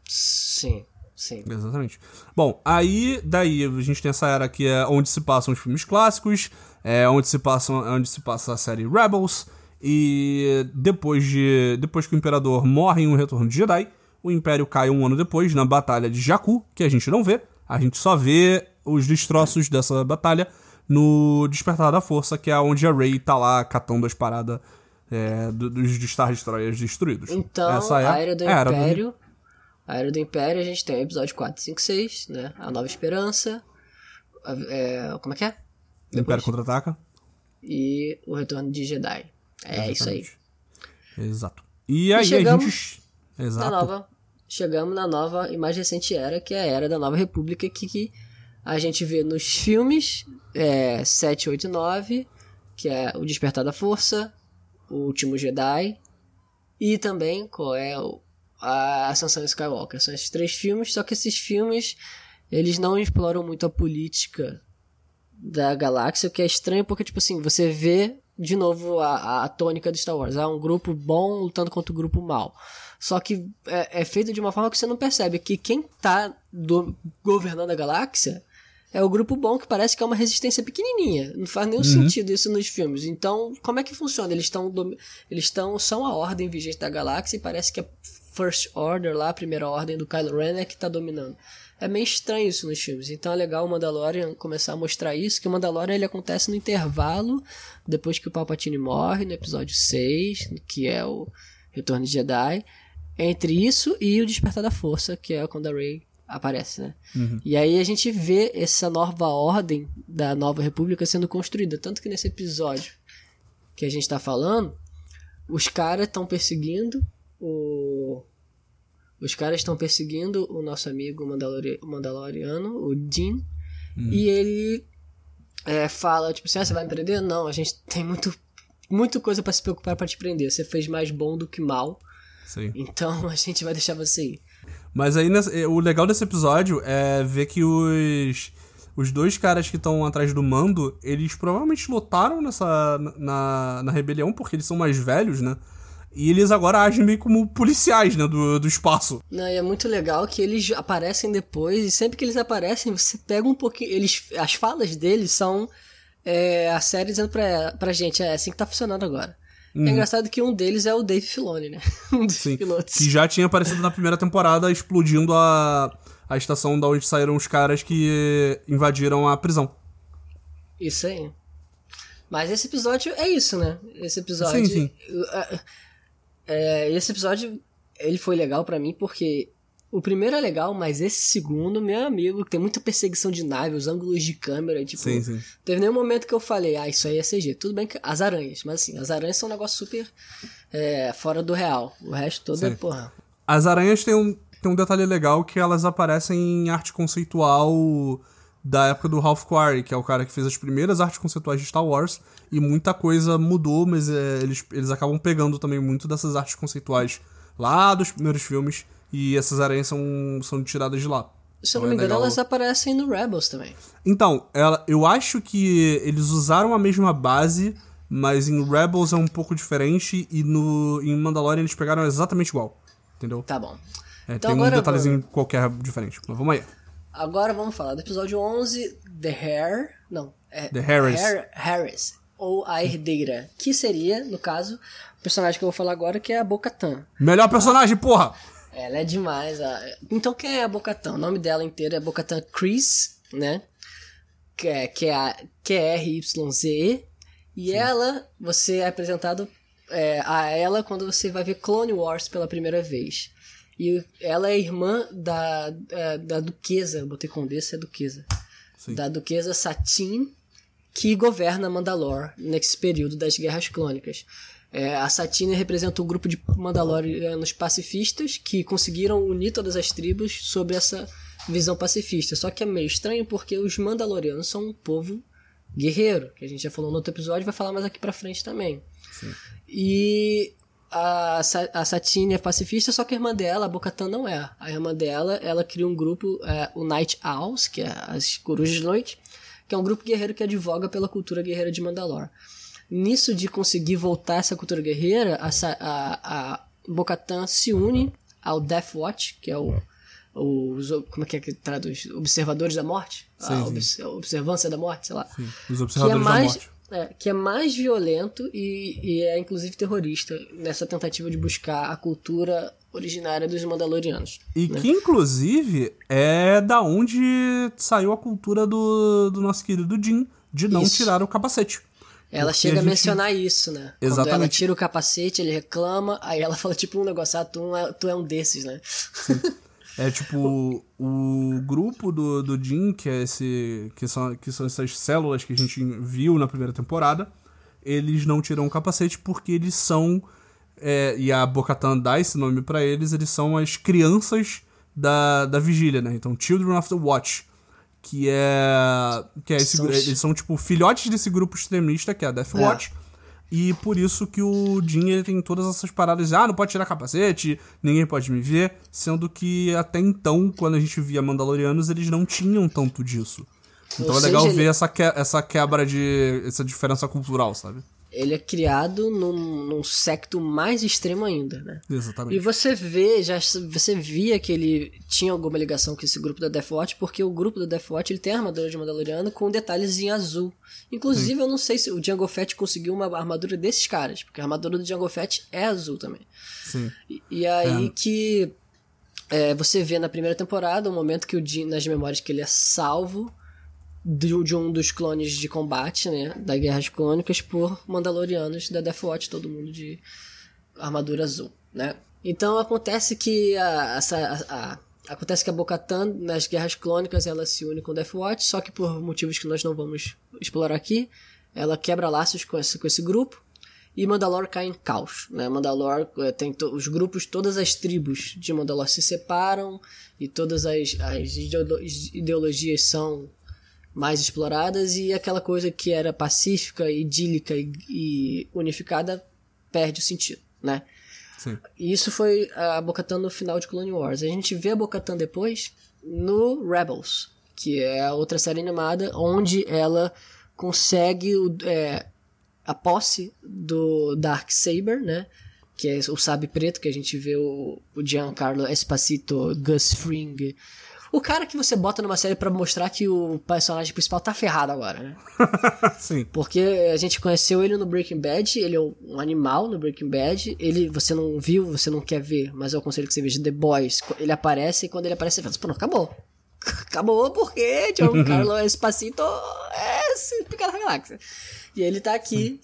Sim, sim. Exatamente. Bom, aí daí a gente tem essa era que é onde se passam os filmes clássicos, é onde se passa, onde se passa a série Rebels. E depois de depois que o Imperador morre em um retorno de Jedi, o Império cai um ano depois na Batalha de Jakku, que a gente não vê. A gente só vê os destroços dessa batalha no Despertar da Força, que é onde a Rey tá lá catando as paradas é, dos Star Destroyers destruídos. Então, Essa é a Era do Império. A Era do Império, a gente tem o episódio 4, 5, 6, né? A Nova Esperança. É, como é que é? O Império Contra-Ataca. E o Retorno de Jedi. É Exatamente. isso aí. Exato. E aí e a gente. Exato. Na nova, chegamos na nova e mais recente era, que é a era da Nova República, que, que a gente vê nos filmes é, 7, 8 e 9, que é O Despertar da Força, O Último Jedi, e também qual é o, a Ascensão Skywalker. São esses três filmes, só que esses filmes eles não exploram muito a política da galáxia, o que é estranho porque, tipo assim, você vê de novo a, a tônica de Star Wars. É um grupo bom lutando contra um grupo mal. Só que é, é feito de uma forma que você não percebe que quem tá do, governando a galáxia é o grupo bom que parece que é uma resistência pequenininha. Não faz nenhum uhum. sentido isso nos filmes. Então, como é que funciona? Eles estão eles estão são a ordem vigente da galáxia e parece que a First Order lá, a primeira ordem do Kylo Ren é que tá dominando. É meio estranho isso nos filmes. Então é legal o Mandalorian começar a mostrar isso, que o Mandalorian ele acontece no intervalo depois que o Palpatine morre, no episódio 6, que é o Retorno de Jedi. Entre isso e o Despertar da Força, que é quando a Rey aparece, né? E aí a gente vê essa nova ordem da nova república sendo construída. Tanto que nesse episódio que a gente tá falando, os caras estão perseguindo o. Os caras estão perseguindo o nosso amigo Mandalori... Mandaloriano, o Dean, e ele é, fala, tipo assim, ah, você vai me prender? Não, a gente tem muito, muito coisa pra se preocupar pra te prender. Você fez mais bom do que mal, Sim. então a gente vai deixar você ir. Mas aí eh, o legal desse episódio é ver que os. Os dois caras que estão atrás do mando, eles provavelmente lutaram nessa. Na, na rebelião, porque eles são mais velhos, né? E eles agora agem meio como policiais, né? Do, do espaço. Não, e é muito legal que eles aparecem depois, e sempre que eles aparecem, você pega um pouquinho. Eles, as falas deles são é, a série dizendo pra, pra gente, é assim que tá funcionando agora. É engraçado que um deles é o Dave Filoni, né? Um dos Sim. pilotos. Que já tinha aparecido na primeira temporada, explodindo a, a estação da onde saíram os caras que invadiram a prisão. Isso aí. Mas esse episódio é isso, né? Esse episódio. Sim, sim. É, é, esse episódio ele foi legal pra mim porque o primeiro é legal, mas esse segundo, meu amigo, tem muita perseguição de nave, os ângulos de câmera, tipo. Sim, sim. Teve nenhum momento que eu falei, ah, isso aí é CG. Tudo bem que as aranhas, mas assim, as aranhas são um negócio super é, fora do real. O resto todo é, Sim. porra. As aranhas têm um, têm um detalhe legal que elas aparecem em arte conceitual da época do Ralph Quarry, que é o cara que fez as primeiras artes conceituais de Star Wars, e muita coisa mudou, mas é, eles, eles acabam pegando também muito dessas artes conceituais lá dos primeiros filmes, e essas aranhas são, são tiradas de lá. Se eu não é me engano, elas aparecem no Rebels também. Então, ela, eu acho que eles usaram a mesma base, mas em Rebels é um pouco diferente, e no, em Mandalorian eles pegaram exatamente igual. Entendeu? Tá bom. É, Então tem um agora detalhezinho qualquer diferente. Mas vamos aí. Agora vamos falar do episódio 11, The Hair. Não, é. The Harris. Hair- Harris. Ou a herdeira. Que seria, no caso, o personagem que eu vou falar agora, que é a Bocatan. Melhor personagem, porra! Ela é demais. a- Então, quem é a Bocatan? O nome dela inteiro é Bocatan Chris, né? Que é, que é a Q-R-Y-Z-E. E ela, você é apresentado é, a ela quando você vai ver Clone Wars pela primeira vez. E ela é irmã da, é, da duquesa, botei condessa, é duquesa. Sim. Da duquesa Satine, que governa Mandalore nesse período das Guerras Clônicas. É, a Satine representa um grupo de Mandalorianos pacifistas que conseguiram unir todas as tribos sobre essa visão pacifista. Só que é meio estranho porque os Mandalorianos são um povo guerreiro, que a gente já falou no outro episódio, vai falar mais aqui pra frente também. E a, a Satine é pacifista, só que a irmã dela, a Bocatan, não é. A irmã dela, ela cria um grupo, é, o Night Owls, que é as corujas de noite, que é um grupo guerreiro que advoga pela cultura guerreira de Mandalore. Nisso de conseguir voltar essa cultura guerreira, a, a, a Bocatan se une ao Death Watch, que é o, os, como é que é que traduz? Observadores da morte? Sim, a obs- observância da morte, sei lá Sim, os é observadores da mais morte. É, que é mais violento e, e é inclusive terrorista nessa tentativa de buscar a cultura originária dos Mandalorianos. E que, inclusive, é da onde saiu a cultura do, do nosso querido Jim de não Isso. tirar o capacete. Ela Porque chega a, gente- mencionar isso, né? Quando ela Exatamente. tira o capacete, ele reclama, aí ela fala tipo um negócio, ah, tu é, tu é um desses, né? É tipo, o grupo do, do Jim, que é esse. Que são, que são essas células que a gente viu na primeira temporada, eles não tiram o capacete porque eles são. é, e a Bocatan dá esse nome pra eles, eles são as crianças da, da vigília, né? Então, Children of the Watch. Que é. Que é esse, eles são, tipo, filhotes desse grupo extremista, que é a Death É. E por isso que o Jin ele tem todas essas paradas ah, não pode tirar capacete, ninguém pode me ver, sendo que até então, quando a gente via Mandalorianos, eles não tinham tanto disso. Então Ou é legal seja, ver ele- essa, que, essa quebra de. essa diferença cultural, sabe? Ele é criado num, num secto mais extremo ainda, né? E Exatamente. você vê, já você via que ele tinha alguma ligação com esse grupo da Death Watch, porque o grupo da Death Watch ele tem a armadura de Mandaloriano com detalhes em azul. Inclusive, eu não sei se o Django Fett conseguiu uma armadura desses caras, porque a armadura do Django Fett é azul também. Sim. E, e aí que é, você vê na primeira temporada o momento que o Jin, nas memórias que ele é salvo de, um dos clones de combate, né, da Guerras Clônicas por Mandalorianos da Death Watch, todo mundo de armadura azul, né? Então acontece que a, essa- a, a acontece que a nas Guerras Clônicas, ela se une com Death Watch, só que por motivos que nós não vamos explorar aqui, ela quebra laços com esse, com esse grupo, e Mandalor cai em caos. Né? Mandalor eh, tem os grupos, todas as tribos de Mandalor se separam e todas as, as ideologias são mais exploradas e aquela coisa que era pacífica, idílica e, e unificada perde o sentido, né? Sim. Isso foi a Bocatan no final de Clone Wars. A gente vê a Bocatan depois no Rebels, que é a outra série animada onde ela consegue é, a posse do Dark Saber, né? Que é o sabre preto que a gente vê o, o Giancarlo Espacito, Gus Fring. O cara que você bota numa série para mostrar que o personagem principal tá ferrado agora, né? Sim. Porque a gente conheceu ele no Breaking Bad, ele é um animal no Breaking Bad. Ele, você não viu, você não quer ver, mas eu aconselho que você veja The Boys. Ele aparece e quando ele aparece, você fala, pô, não, acabou. Acabou porque Giancarlo Espacito é esse Picada Galáxia. E ele tá aqui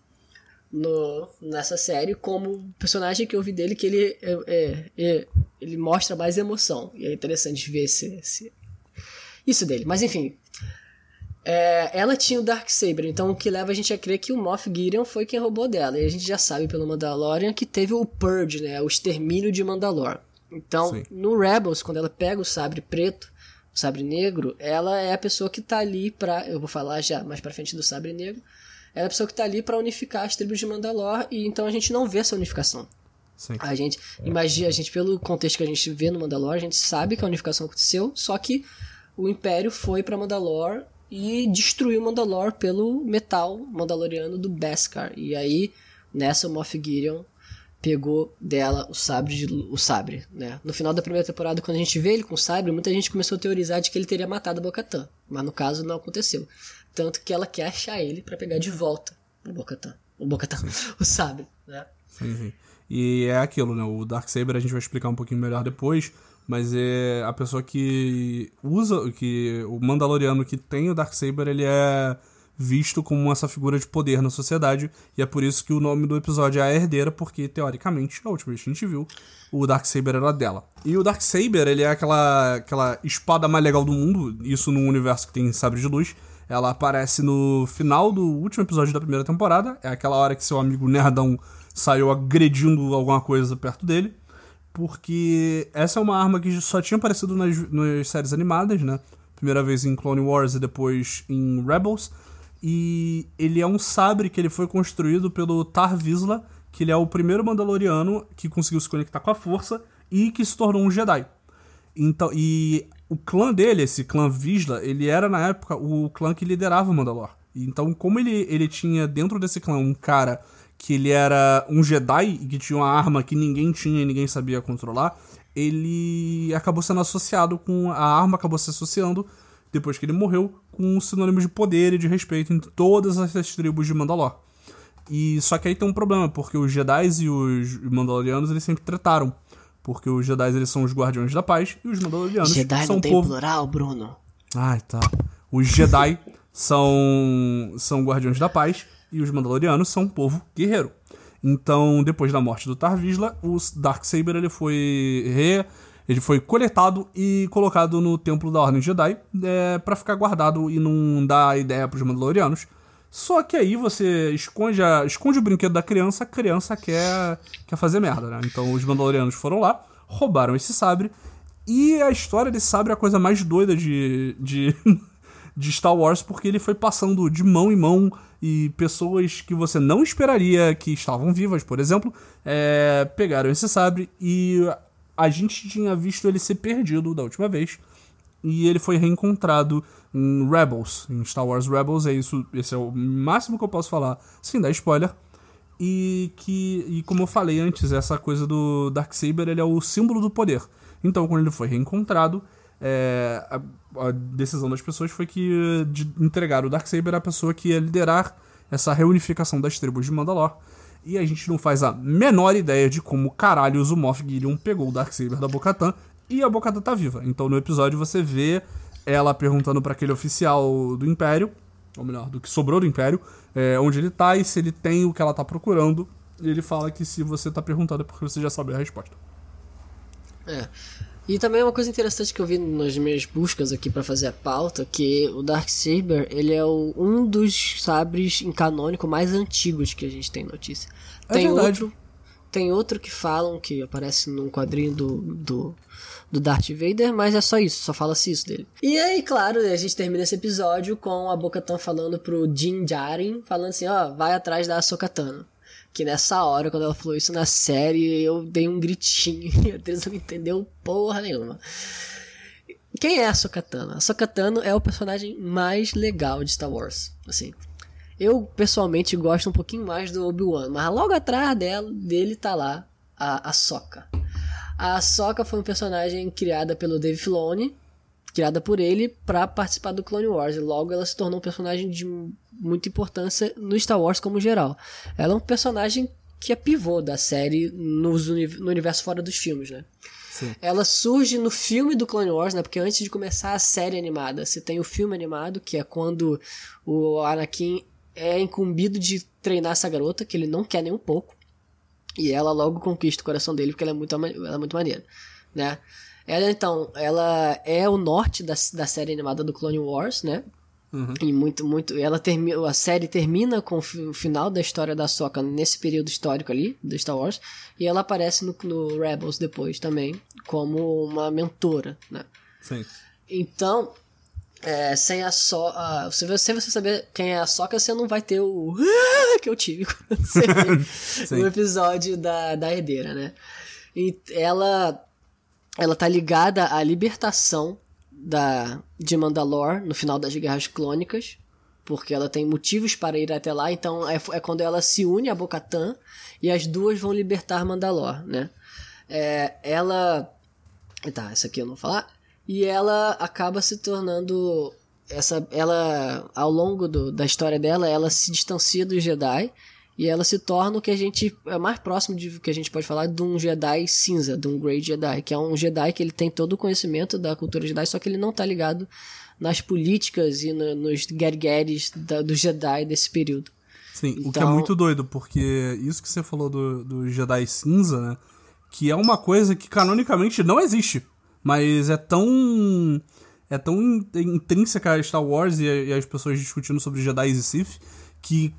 no, nessa série como personagem que eu vi dele que ele é, é, é, ele mostra mais emoção. E é interessante ver esse, esse isso dele. Mas enfim. É, ela tinha o Dark Saber, então o que leva a gente a crer que o Moff Gideon foi quem roubou dela. E a gente já sabe pelo Mandalorian que teve o Purge, né, o extermínio de Mandalor. Então, Sim. no Rebels, quando ela pega o sabre preto, o sabre negro, ela é a pessoa que tá ali pra. Eu vou falar já mais pra frente do sabre negro ela é a pessoa que está ali para unificar as tribos de Mandalor e então a gente não vê essa unificação. Sim. A gente imagina, a gente pelo contexto que a gente vê no Mandalor, a gente sabe que a unificação aconteceu, só que o Império foi para Mandalor e destruiu Mandalor pelo metal mandaloriano do Beskar. E aí, nessa o Moff Gideon pegou dela o sabre de, o sabre, né? No final da primeira temporada, quando a gente vê ele com o sabre, muita gente começou a teorizar de que ele teria matado a Bo-Katan, mas no caso não aconteceu. Tanto que ela quer achar ele para pegar de volta o Bocatan. O Bocatan, o sabre, né? Sim, sim. E é aquilo, né? O Darksaber a gente vai explicar um pouquinho melhor depois, mas é a pessoa que usa, que o Mandaloriano que tem o Darksaber, ele é visto como essa figura de poder na sociedade, e é por isso que o nome do episódio é a herdeira, porque teoricamente, a última vez que a gente viu, o Darksaber era dela. E o Darksaber, ele é aquela, aquela espada mais legal do mundo, isso num universo que tem sabre de luz, ela aparece no final do último episódio da primeira temporada. É aquela hora que seu amigo nerdão saiu agredindo alguma coisa perto dele. Porque essa é uma arma que só tinha aparecido nas, nas séries animadas, né? Primeira vez em Clone Wars e depois em Rebels. E ele é um sabre que ele foi construído pelo Tar Vizsla, que ele é o primeiro Mandaloriano que conseguiu se conectar com a força e que se tornou um Jedi. Então, e o clã dele, esse clã Visla, ele era na época o clã que liderava o Mandalor. Então, como ele, ele tinha dentro desse clã um cara que ele era um Jedi e que tinha uma arma que ninguém tinha e ninguém sabia controlar, ele acabou sendo associado com. A arma acabou se associando, depois que ele morreu, com um sinônimo de poder e de respeito em todas essas tribos de Mandalor. E só que aí tem um problema, porque os Jedi e os Mandalorianos eles sempre trataram. Porque os Jedi eles são os guardiões da paz e os Mandalorianos Jedi são não tem povo... plural, Bruno. Ai, tá. Os Jedi são são guardiões da paz e os Mandalorianos são um povo guerreiro. Então, depois da morte do Tarvisla, o Darksaber ele foi re... ele foi coletado e colocado no templo da Ordem Jedi é, para ficar guardado e não dar ideia para os Mandalorianos só que aí você esconde, a, esconde o brinquedo da criança, a criança quer, quer fazer merda, né? Então os Mandalorianos foram lá, roubaram esse sabre. E a história desse sabre é a coisa mais doida de, de, de Star Wars, porque ele foi passando de mão em mão e pessoas que você não esperaria que estavam vivas, por exemplo, é, pegaram esse sabre e a gente tinha visto ele ser perdido da última vez e ele foi reencontrado em Rebels, em Star Wars Rebels, é isso, esse é o máximo que eu posso falar, sem dar spoiler. E que, e como eu falei antes, essa coisa do Darksaber, ele é o símbolo do poder. Então, quando ele foi reencontrado, é, a, a, decisão das pessoas foi que de entregar o Darksaber à pessoa que ia liderar essa reunificação das tribos de Mandalor. E a gente não faz a menor ideia de como caralho o Moff Gideon pegou o Darksaber da Bocatan e a Bocatan tá viva. Então no episódio você vê ela perguntando para aquele oficial do Império, ou melhor, do que sobrou do Império, é, onde ele tá e se ele tem o que ela tá procurando. E ele fala que se você tá perguntando é porque você já sabe a resposta. É. E também uma coisa interessante que eu vi nas minhas buscas aqui para fazer a pauta, que o Dark Saber, ele é o, um dos sabres em canônico mais antigos que a gente tem notícia. É tem verdade. outro, tem outro que falam que aparece num quadrinho do, do do Darth Vader, mas é só isso, só fala-se isso dele. E aí, claro, a gente termina esse episódio com a Bo-Katan falando pro Din Djarin, falando assim, ó, vai atrás da Ahsoka Tano. Que nessa hora, quando ela falou isso na série, eu dei um gritinho e a Teresa não entendeu porra nenhuma. Quem é a Ahsoka Tano? A Ahsoka Tano é o personagem mais legal de Star Wars, assim. Eu, pessoalmente, gosto um pouquinho mais do Obi-Wan, mas logo atrás dela, dele tá lá a Ahsoka. A Ahsoka foi um personagem criada pelo Dave Filoni, criada por ele para participar do Clone Wars. E logo ela se tornou um personagem de muita importância no Star Wars como geral. Ela é um personagem que é pivô da série nos no universo fora dos filmes, né? Sim. Ela surge no filme do Clone Wars, né? Porque antes de começar a série animada, você tem o filme animado, que é quando o Anakin é incumbido de treinar essa garota, que ele não quer nem um pouco. E ela logo conquista o coração dele, porque ela é muito, ela é muito maneira, né? Ela, então, ela é o norte da, da série animada do Clone Wars, né? Uhum. E muito, muito. Ela termina, a série termina com o final da história da Soca nesse período histórico ali do Star Wars. E ela aparece no, no Rebels depois também, como uma mentora, né? Sim. Então, é, sem a so uh, se, você, você saber quem é a Soca, você não vai ter o que eu tive quando você viu o episódio da, da herdeira, né? E ela ela tá ligada à libertação da de Mandalore no final das Guerras Clônicas, porque ela tem motivos para ir até lá, então é, é quando ela se une a Bo-Katan e as duas vão libertar Mandalore, né? É, ela tá, essa aqui eu não vou falar. E ela acaba se tornando essa ela ao longo do, da história dela, ela se distancia dos Jedi e ela se torna o que a gente é mais próximo de que a gente pode falar de um Jedi cinza, de um Grey Jedi, que é um Jedi que ele tem todo o conhecimento da cultura Jedi, só que ele não tá ligado nas políticas e no, nos guergueres do Jedi desse período. Sim, então... o que é muito doido, porque isso que você falou do, do Jedi cinza, né? Que é uma coisa que canonicamente não existe. Mas é tão. É tão intrínseca a Star Wars e, e as pessoas discutindo sobre Jedi e Sith que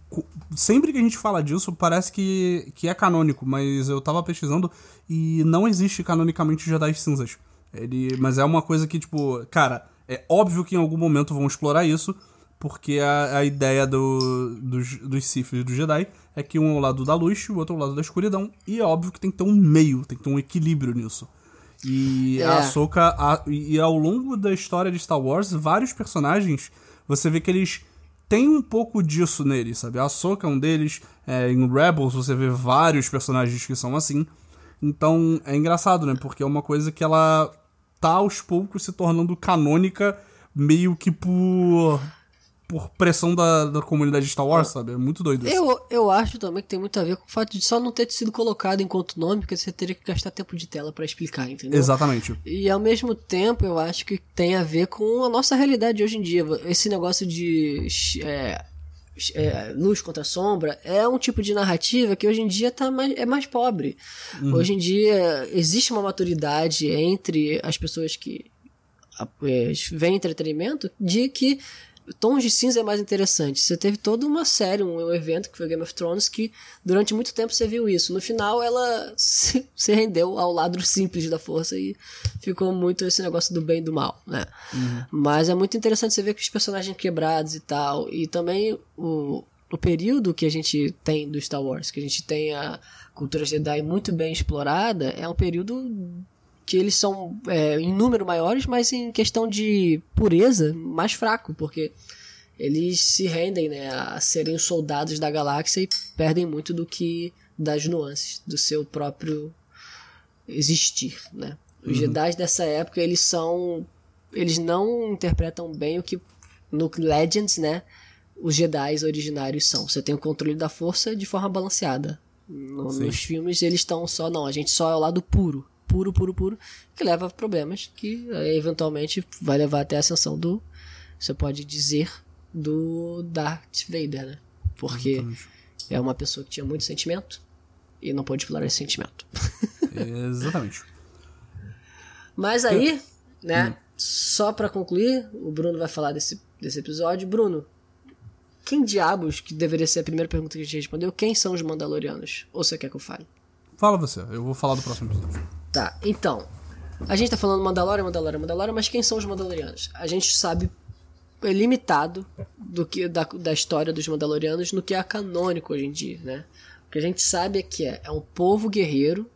sempre que a gente fala disso parece que, que é canônico, mas eu tava pesquisando e não existe canonicamente Jedi cinzas. Ele, mas é uma coisa que, tipo, cara, é óbvio que em algum momento vão explorar isso, porque a, a ideia do, dos, dos Sith e do Jedi é que um é o lado da luz e o outro é o lado da escuridão, e é óbvio que tem que ter um meio, tem que ter um equilíbrio nisso. E É. a Ahsoka, a- e ao longo da história de Star Wars, vários personagens, você vê que eles têm um pouco disso neles, sabe? A Ahsoka é um deles, é, em Rebels você vê vários personagens que são assim. Então é engraçado, né? Porque é uma coisa que ela tá aos poucos se tornando canônica, meio que por. Por pressão da, da comunidade de Star Wars, sabe? É muito doido isso. Eu, eu acho também que tem muito a ver com o fato de só não ter sido colocado enquanto nome, porque você teria que gastar tempo de tela pra explicar, entendeu? Exatamente. E ao mesmo tempo, eu acho que tem a ver com a nossa realidade hoje em dia. Esse negócio de é, é, luz contra sombra é um tipo de narrativa que hoje em dia tá mais, é mais pobre. Hoje em dia existe uma maturidade entre as pessoas que é, veem entretenimento de que tons de cinza é mais interessante. Você teve toda uma série, um evento que foi Game of Thrones, que durante muito tempo você viu isso. No final ela se, se rendeu ao lado simples da força e ficou muito esse negócio do bem e do mal, né? Mas é muito interessante você ver que os personagens quebrados e tal. E também o, o período que a gente tem do Star Wars, que a gente tem a cultura Jedi muito bem explorada, é um período que eles são é, em número maiores, mas em questão de pureza mais fraco, porque eles se rendem né, a serem os soldados da galáxia e perdem muito do que das nuances do seu próprio existir, né? Os Jedi dessa época, eles são eles não interpretam bem o que no Legends, né, os Jedi originários são. Você tem o controle da força de forma balanceada. No- nos filmes eles estão só não, a gente só é o lado puro, puro, puro, puro, que leva a problemas que eh, eventualmente vai levar até a ascensão do você pode dizer do Darth Vader, né? Porque Exatamente. é uma pessoa que tinha muito sentimento e não pôde explorar esse sentimento. Exatamente. Mas aí, né, só pra concluir, o Bruno vai falar desse, desse episódio. Bruno, quem diabos, que deveria ser a primeira pergunta que a gente respondeu, quem são os Mandalorianos? Ou você quer que eu fale? Fala você, eu vou falar do próximo episódio. Tá, então. A gente tá falando Mandalorian, Mandalorian, Mandalorian, mas quem são os Mandalorianos? A gente sabe é limitado do que da, da história dos Mandalorianos no que é canônico hoje em dia, né? O que a gente sabe é que é, é um povo guerreiro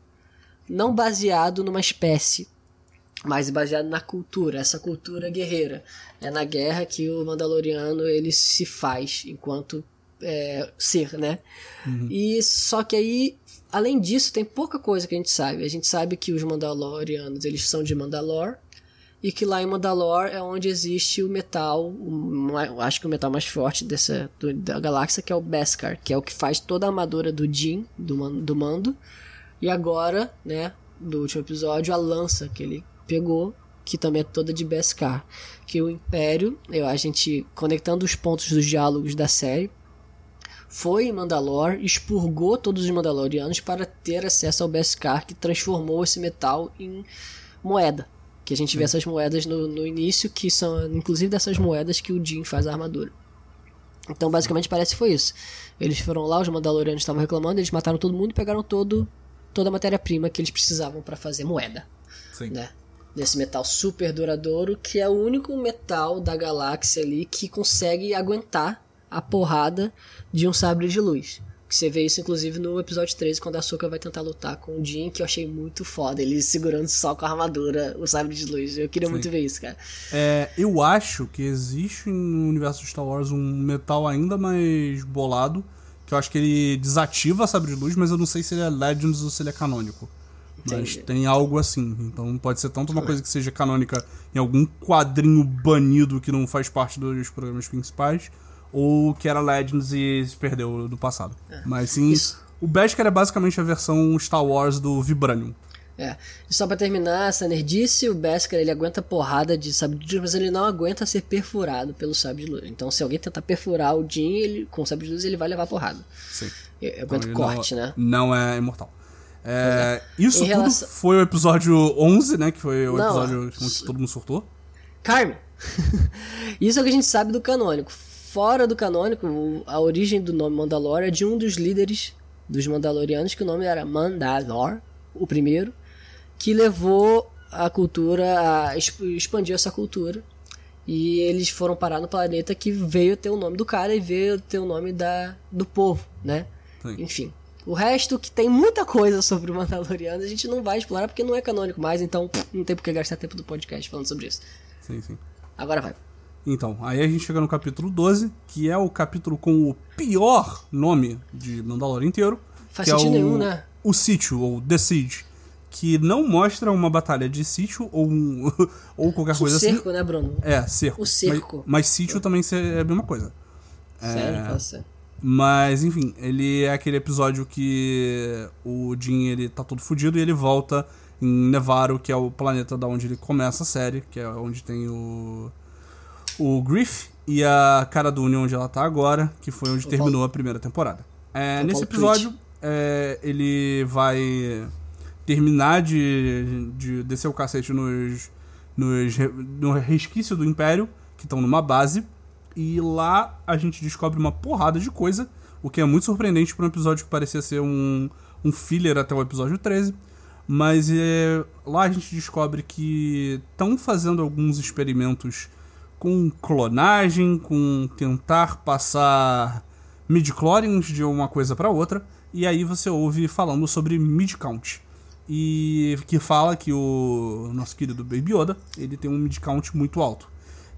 não baseado numa espécie, mas baseado na cultura, essa cultura guerreira. É na guerra que o Mandaloriano ele se faz enquanto é, ser, né? Uhum. E só que aí, além disso, tem pouca coisa que a gente sabe. A gente sabe que os Mandalorianos eles são de Mandalore e que lá em Mandalore é onde existe o metal, o, acho que o metal mais forte dessa do, da galáxia, que é o Beskar, que é o que faz toda a armadura do Jin, do, do Mando, e agora, né, do último episódio, a lança que ele pegou, que também é toda de Beskar, que o Império, eu a gente conectando os pontos dos diálogos da série, foi em Mandalore, expurgou todos os Mandalorianos para ter acesso ao Beskar, que transformou esse metal em moeda. Que a gente vê essas moedas no, no início, que são inclusive dessas moedas que o Jin faz a armadura. Então, basicamente, parece que foi isso. Eles foram lá, os Mandalorianos estavam reclamando, eles mataram todo mundo e pegaram todo, toda a matéria-prima que eles precisavam para fazer moeda. Sim. Né? Desse metal super duradouro, que é o único metal da galáxia ali que consegue aguentar a porrada de um sabre de luz. Você vê isso, inclusive, no episódio 13, quando a Soka vai tentar lutar com o Jin, que eu achei muito foda. Ele segurando só com a armadura, o sabre de luz. Eu queria Sim. muito ver isso, cara. É, eu acho que existe no universo de Star Wars um metal ainda mais bolado, que eu acho que ele desativa a sabre de luz, mas eu não sei se ele é Legends ou se ele é canônico. Mas tem algo assim. Então pode ser tanto uma coisa que seja canônica em algum quadrinho banido que não faz parte dos programas principais, ou que era Legends e se perdeu do passado. É. Mas sim, Isso. o Beskar é basicamente a versão Star Wars do Vibranium. É. E só pra terminar essa nerdice, o Beskar ele aguenta porrada de sabre de luz, mas ele não aguenta ser perfurado pelo sabre de luz. Então se alguém tentar perfurar o Jin ele, com o sabre de luz, ele vai levar porrada. Sim. Eu, aguento então, corte, não, né? Não é imortal. É, é. Isso tudo foi o episódio 11, né? Que foi o não, episódio onde todo mundo surtou. Carmen! Isso é o que a gente sabe do canônico fora do canônico, a origem do nome Mandalor é de um dos líderes dos Mandalorianos, que o nome era Mandalor, o primeiro, que levou a cultura, a expandir essa cultura. E eles foram parar no planeta que veio ter o nome do cara e veio ter o nome da, do povo, né? Sim. Enfim. O resto, que tem muita coisa sobre o Mandaloriano, a gente não vai explorar porque não é canônico mais, então não tem por que gastar tempo do podcast falando sobre isso. Sim, sim. Agora vai. Então, aí a gente chega no capítulo 12, que é o capítulo com o pior nome de Mandalorian inteiro. Faz que sentido é o, nenhum, né? O sítio, ou The Siege. Que não mostra uma batalha de sítio ou, um, ou qualquer coisa cerco, assim. cerco, né, Bruno? É, cerco. O cerco. Mas, mas sítio também é a mesma coisa. Sério, é, pode ser. Mas, enfim, ele é aquele episódio que o Jin, ele tá todo fudido e ele volta em Nevarro, que é o planeta da onde ele começa a série, que é onde tem o o Griff e a Cara Dune, onde ela tá agora, que foi onde terminou a primeira temporada. É, nesse episódio, é, ele vai terminar de, de descer o cacete nos, nos, no resquício do Império, que estão numa base, e lá a gente descobre uma porrada de coisa, o que é muito surpreendente para um episódio que parecia ser um, um filler até o episódio 13. Mas é, lá a gente descobre que estão fazendo alguns experimentos com clonagem, com tentar passar midi-chlorians de uma coisa para outra, e aí você ouve falando sobre mid-count. E que fala que o nosso querido Baby Yoda, ele tem um mid-count muito alto.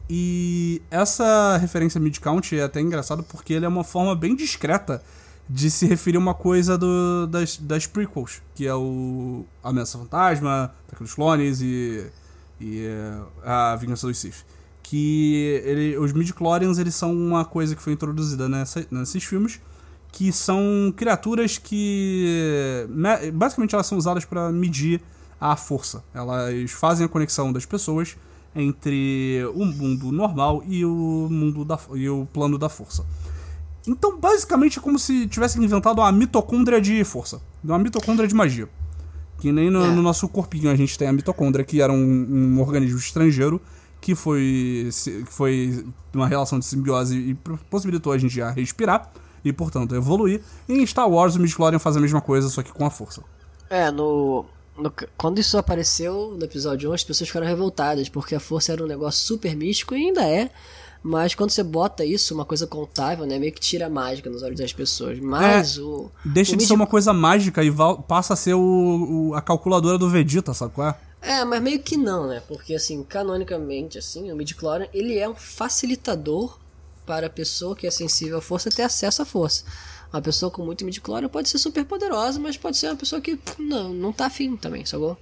E essa referência mid-count é até engraçado porque ele é uma forma bem discreta de se referir a uma coisa do, das, das prequels, que é o Ameaça Fantasma, Daqueles Clones e, e a Vingança dos Sith que ele, os midichlorians eles são uma coisa que foi introduzida nessa, nesses filmes que são criaturas que basicamente elas são usadas para medir a força. Elas fazem a conexão das pessoas entre o mundo normal e o mundo da e o plano da força. Então basicamente é como se tivessem inventado uma mitocôndria de força uma mitocôndria de magia. Que nem no, É. no nosso corpinho a gente tem a mitocôndria, que era um, um organismo estrangeiro que foi, que foi uma relação de simbiose e possibilitou a gente a respirar e, portanto, evoluir. E em Star Wars, o Midichlorian faz a mesma coisa, só que com a força. É, no, no- Quando isso apareceu no episódio 1, as pessoas ficaram revoltadas, porque a força era um negócio super místico e ainda é. Mas quando você bota isso, uma coisa contável, né? Meio que tira a mágica nos olhos das pessoas. Mas o. Deixa o de ser uma coisa mágica e passa a ser o, o- a calculadora do Vegeta, sabe qual é? É, mas meio que não, né? Porque, assim, canonicamente, assim, o midichlorian, ele é um facilitador para a pessoa que é sensível à força ter acesso à força. Uma pessoa com muito midichlorian pode ser super poderosa, mas pode ser uma pessoa que não, não tá afim também, sacou?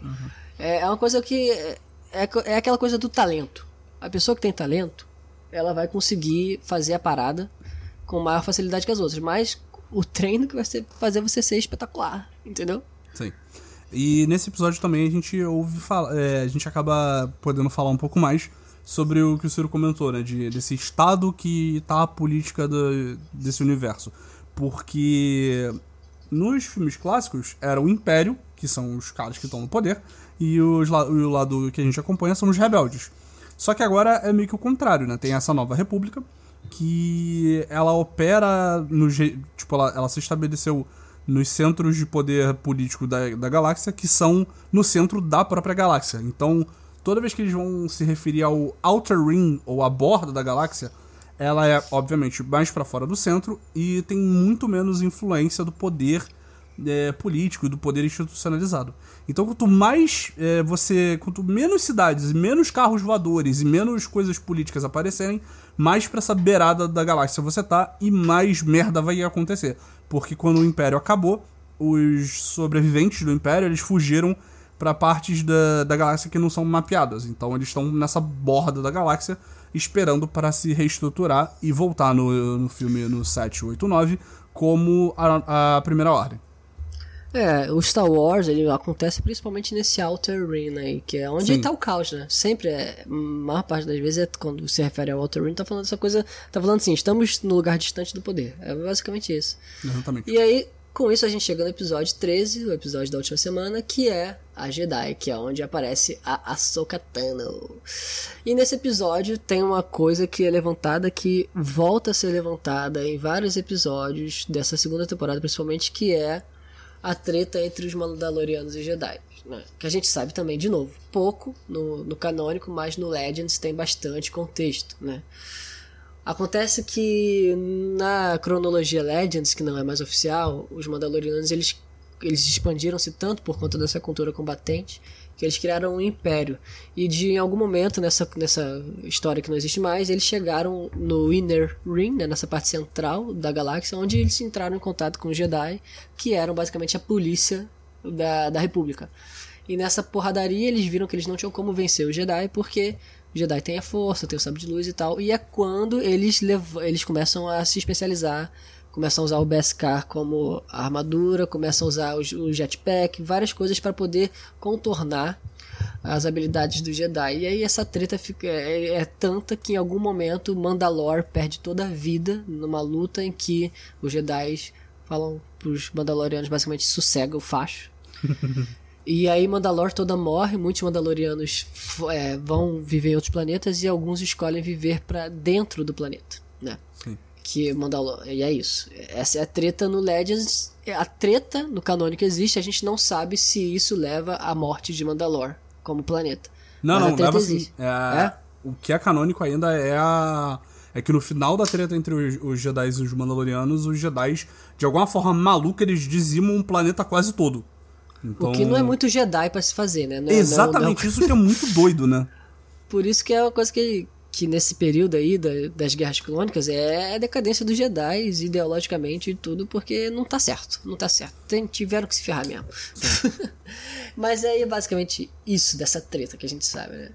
É, é uma coisa que... É, é, é aquela coisa do talento. A pessoa que tem talento, ela vai conseguir fazer a parada com maior facilidade que as outras. Mas o treino que vai ser, fazer você ser espetacular, entendeu? Sim. E nesse episódio também a gente ouve é, a gente acaba podendo falar um pouco mais sobre o que o Ciro comentou, né? De, desse estado que tá a política do- desse universo. Porque nos filmes clássicos era o Império, que são os caras que estão no poder, e, os, e o lado que a gente acompanha são os rebeldes. Só que agora é meio que o contrário, né? Tem essa nova república que ela opera no tipo ela, ela se estabeleceu nos centros de poder político da, da galáxia que são no centro da própria galáxia. Então, toda vez que eles vão se referir ao Outer Ring ou à borda da galáxia, ela é obviamente mais pra fora do centro e tem muito menos influência do poder é, político e do poder institucionalizado. Então, quanto mais é, você. Quanto menos cidades, menos carros voadores e menos coisas políticas aparecerem, mais pra essa beirada da galáxia você tá e mais merda vai acontecer. Porque quando o Império acabou, os sobreviventes do Império eles fugiram pra partes da, da galáxia que não são mapeadas. Então, eles estão nessa borda da galáxia esperando para se reestruturar e voltar no, no filme no 7, 8, 9 como a, a Primeira Ordem. É, o Star Wars, ele acontece principalmente nesse Outer Ring aí, que é onde Sim. tá o caos, né? Sempre, é, a maior parte das vezes, é quando se refere ao Outer Ring, tá falando essa coisa, tá falando assim, estamos no lugar distante do poder. É basicamente isso. Exatamente. E aí, com isso, a gente chega no episódio 13, o episódio da última semana, que é a Jedi, que é onde aparece a Ahsoka Tano. E nesse episódio tem uma coisa que é levantada, que volta a ser levantada em vários episódios dessa segunda temporada, principalmente, que é a treta entre os Mandalorianos e Jedi. Né? Que a gente sabe também, de novo, pouco no, no canônico, mas no Legends tem bastante contexto, né? Acontece que na cronologia Legends, que não é mais oficial, os Mandalorianos eles, eles expandiram-se tanto por conta dessa cultura combatente que eles criaram um império. E de em algum momento nessa, nessa história que não existe mais, eles chegaram no Inner Ring, né, nessa parte central da galáxia, onde eles entraram em contato com os Jedi, que eram basicamente a polícia da, da República. E nessa porradaria eles viram que eles não tinham como vencer os Jedi, porque o Jedi tem a força, tem o sabre de luz e tal. E é quando eles, lev eles começam a se especializar, começam a usar o Beskar como armadura, começam a usar os- o jetpack, várias coisas para poder contornar as habilidades do Jedi. E aí essa treta fica, é, é tanta que em algum momento Mandalor perde toda a vida numa luta em que os Jedi falam pros Mandalorianos basicamente sossega o facho. E aí Mandalor toda morre, muitos Mandalorianos é, vão viver em outros planetas e alguns escolhem viver para dentro do planeta, né? Sim. Que Mandalor, e é isso. Essa é a treta no Legends, a treta no canônico existe, a gente não sabe se isso leva à morte de Mandalor como planeta. Não, Mas não, leva assim. existe. É, O que é canônico ainda é a. É que no final da treta entre os, os Jedi e os Mandalorianos, os Jedi, de alguma forma maluca, eles dizimam um planeta quase todo. Então, O que não é muito Jedi pra se fazer, né? Não é- não é- Exatamente, não- isso que é muito doido, né? Por isso que é uma coisa que, que nesse período aí da- das guerras clônicas é a decadência dos Jedi ideologicamente e tudo, porque não tá certo. Não tá certo. Tem- tiveram que se ferrar mesmo. Mas é basicamente isso dessa treta que a gente sabe, né?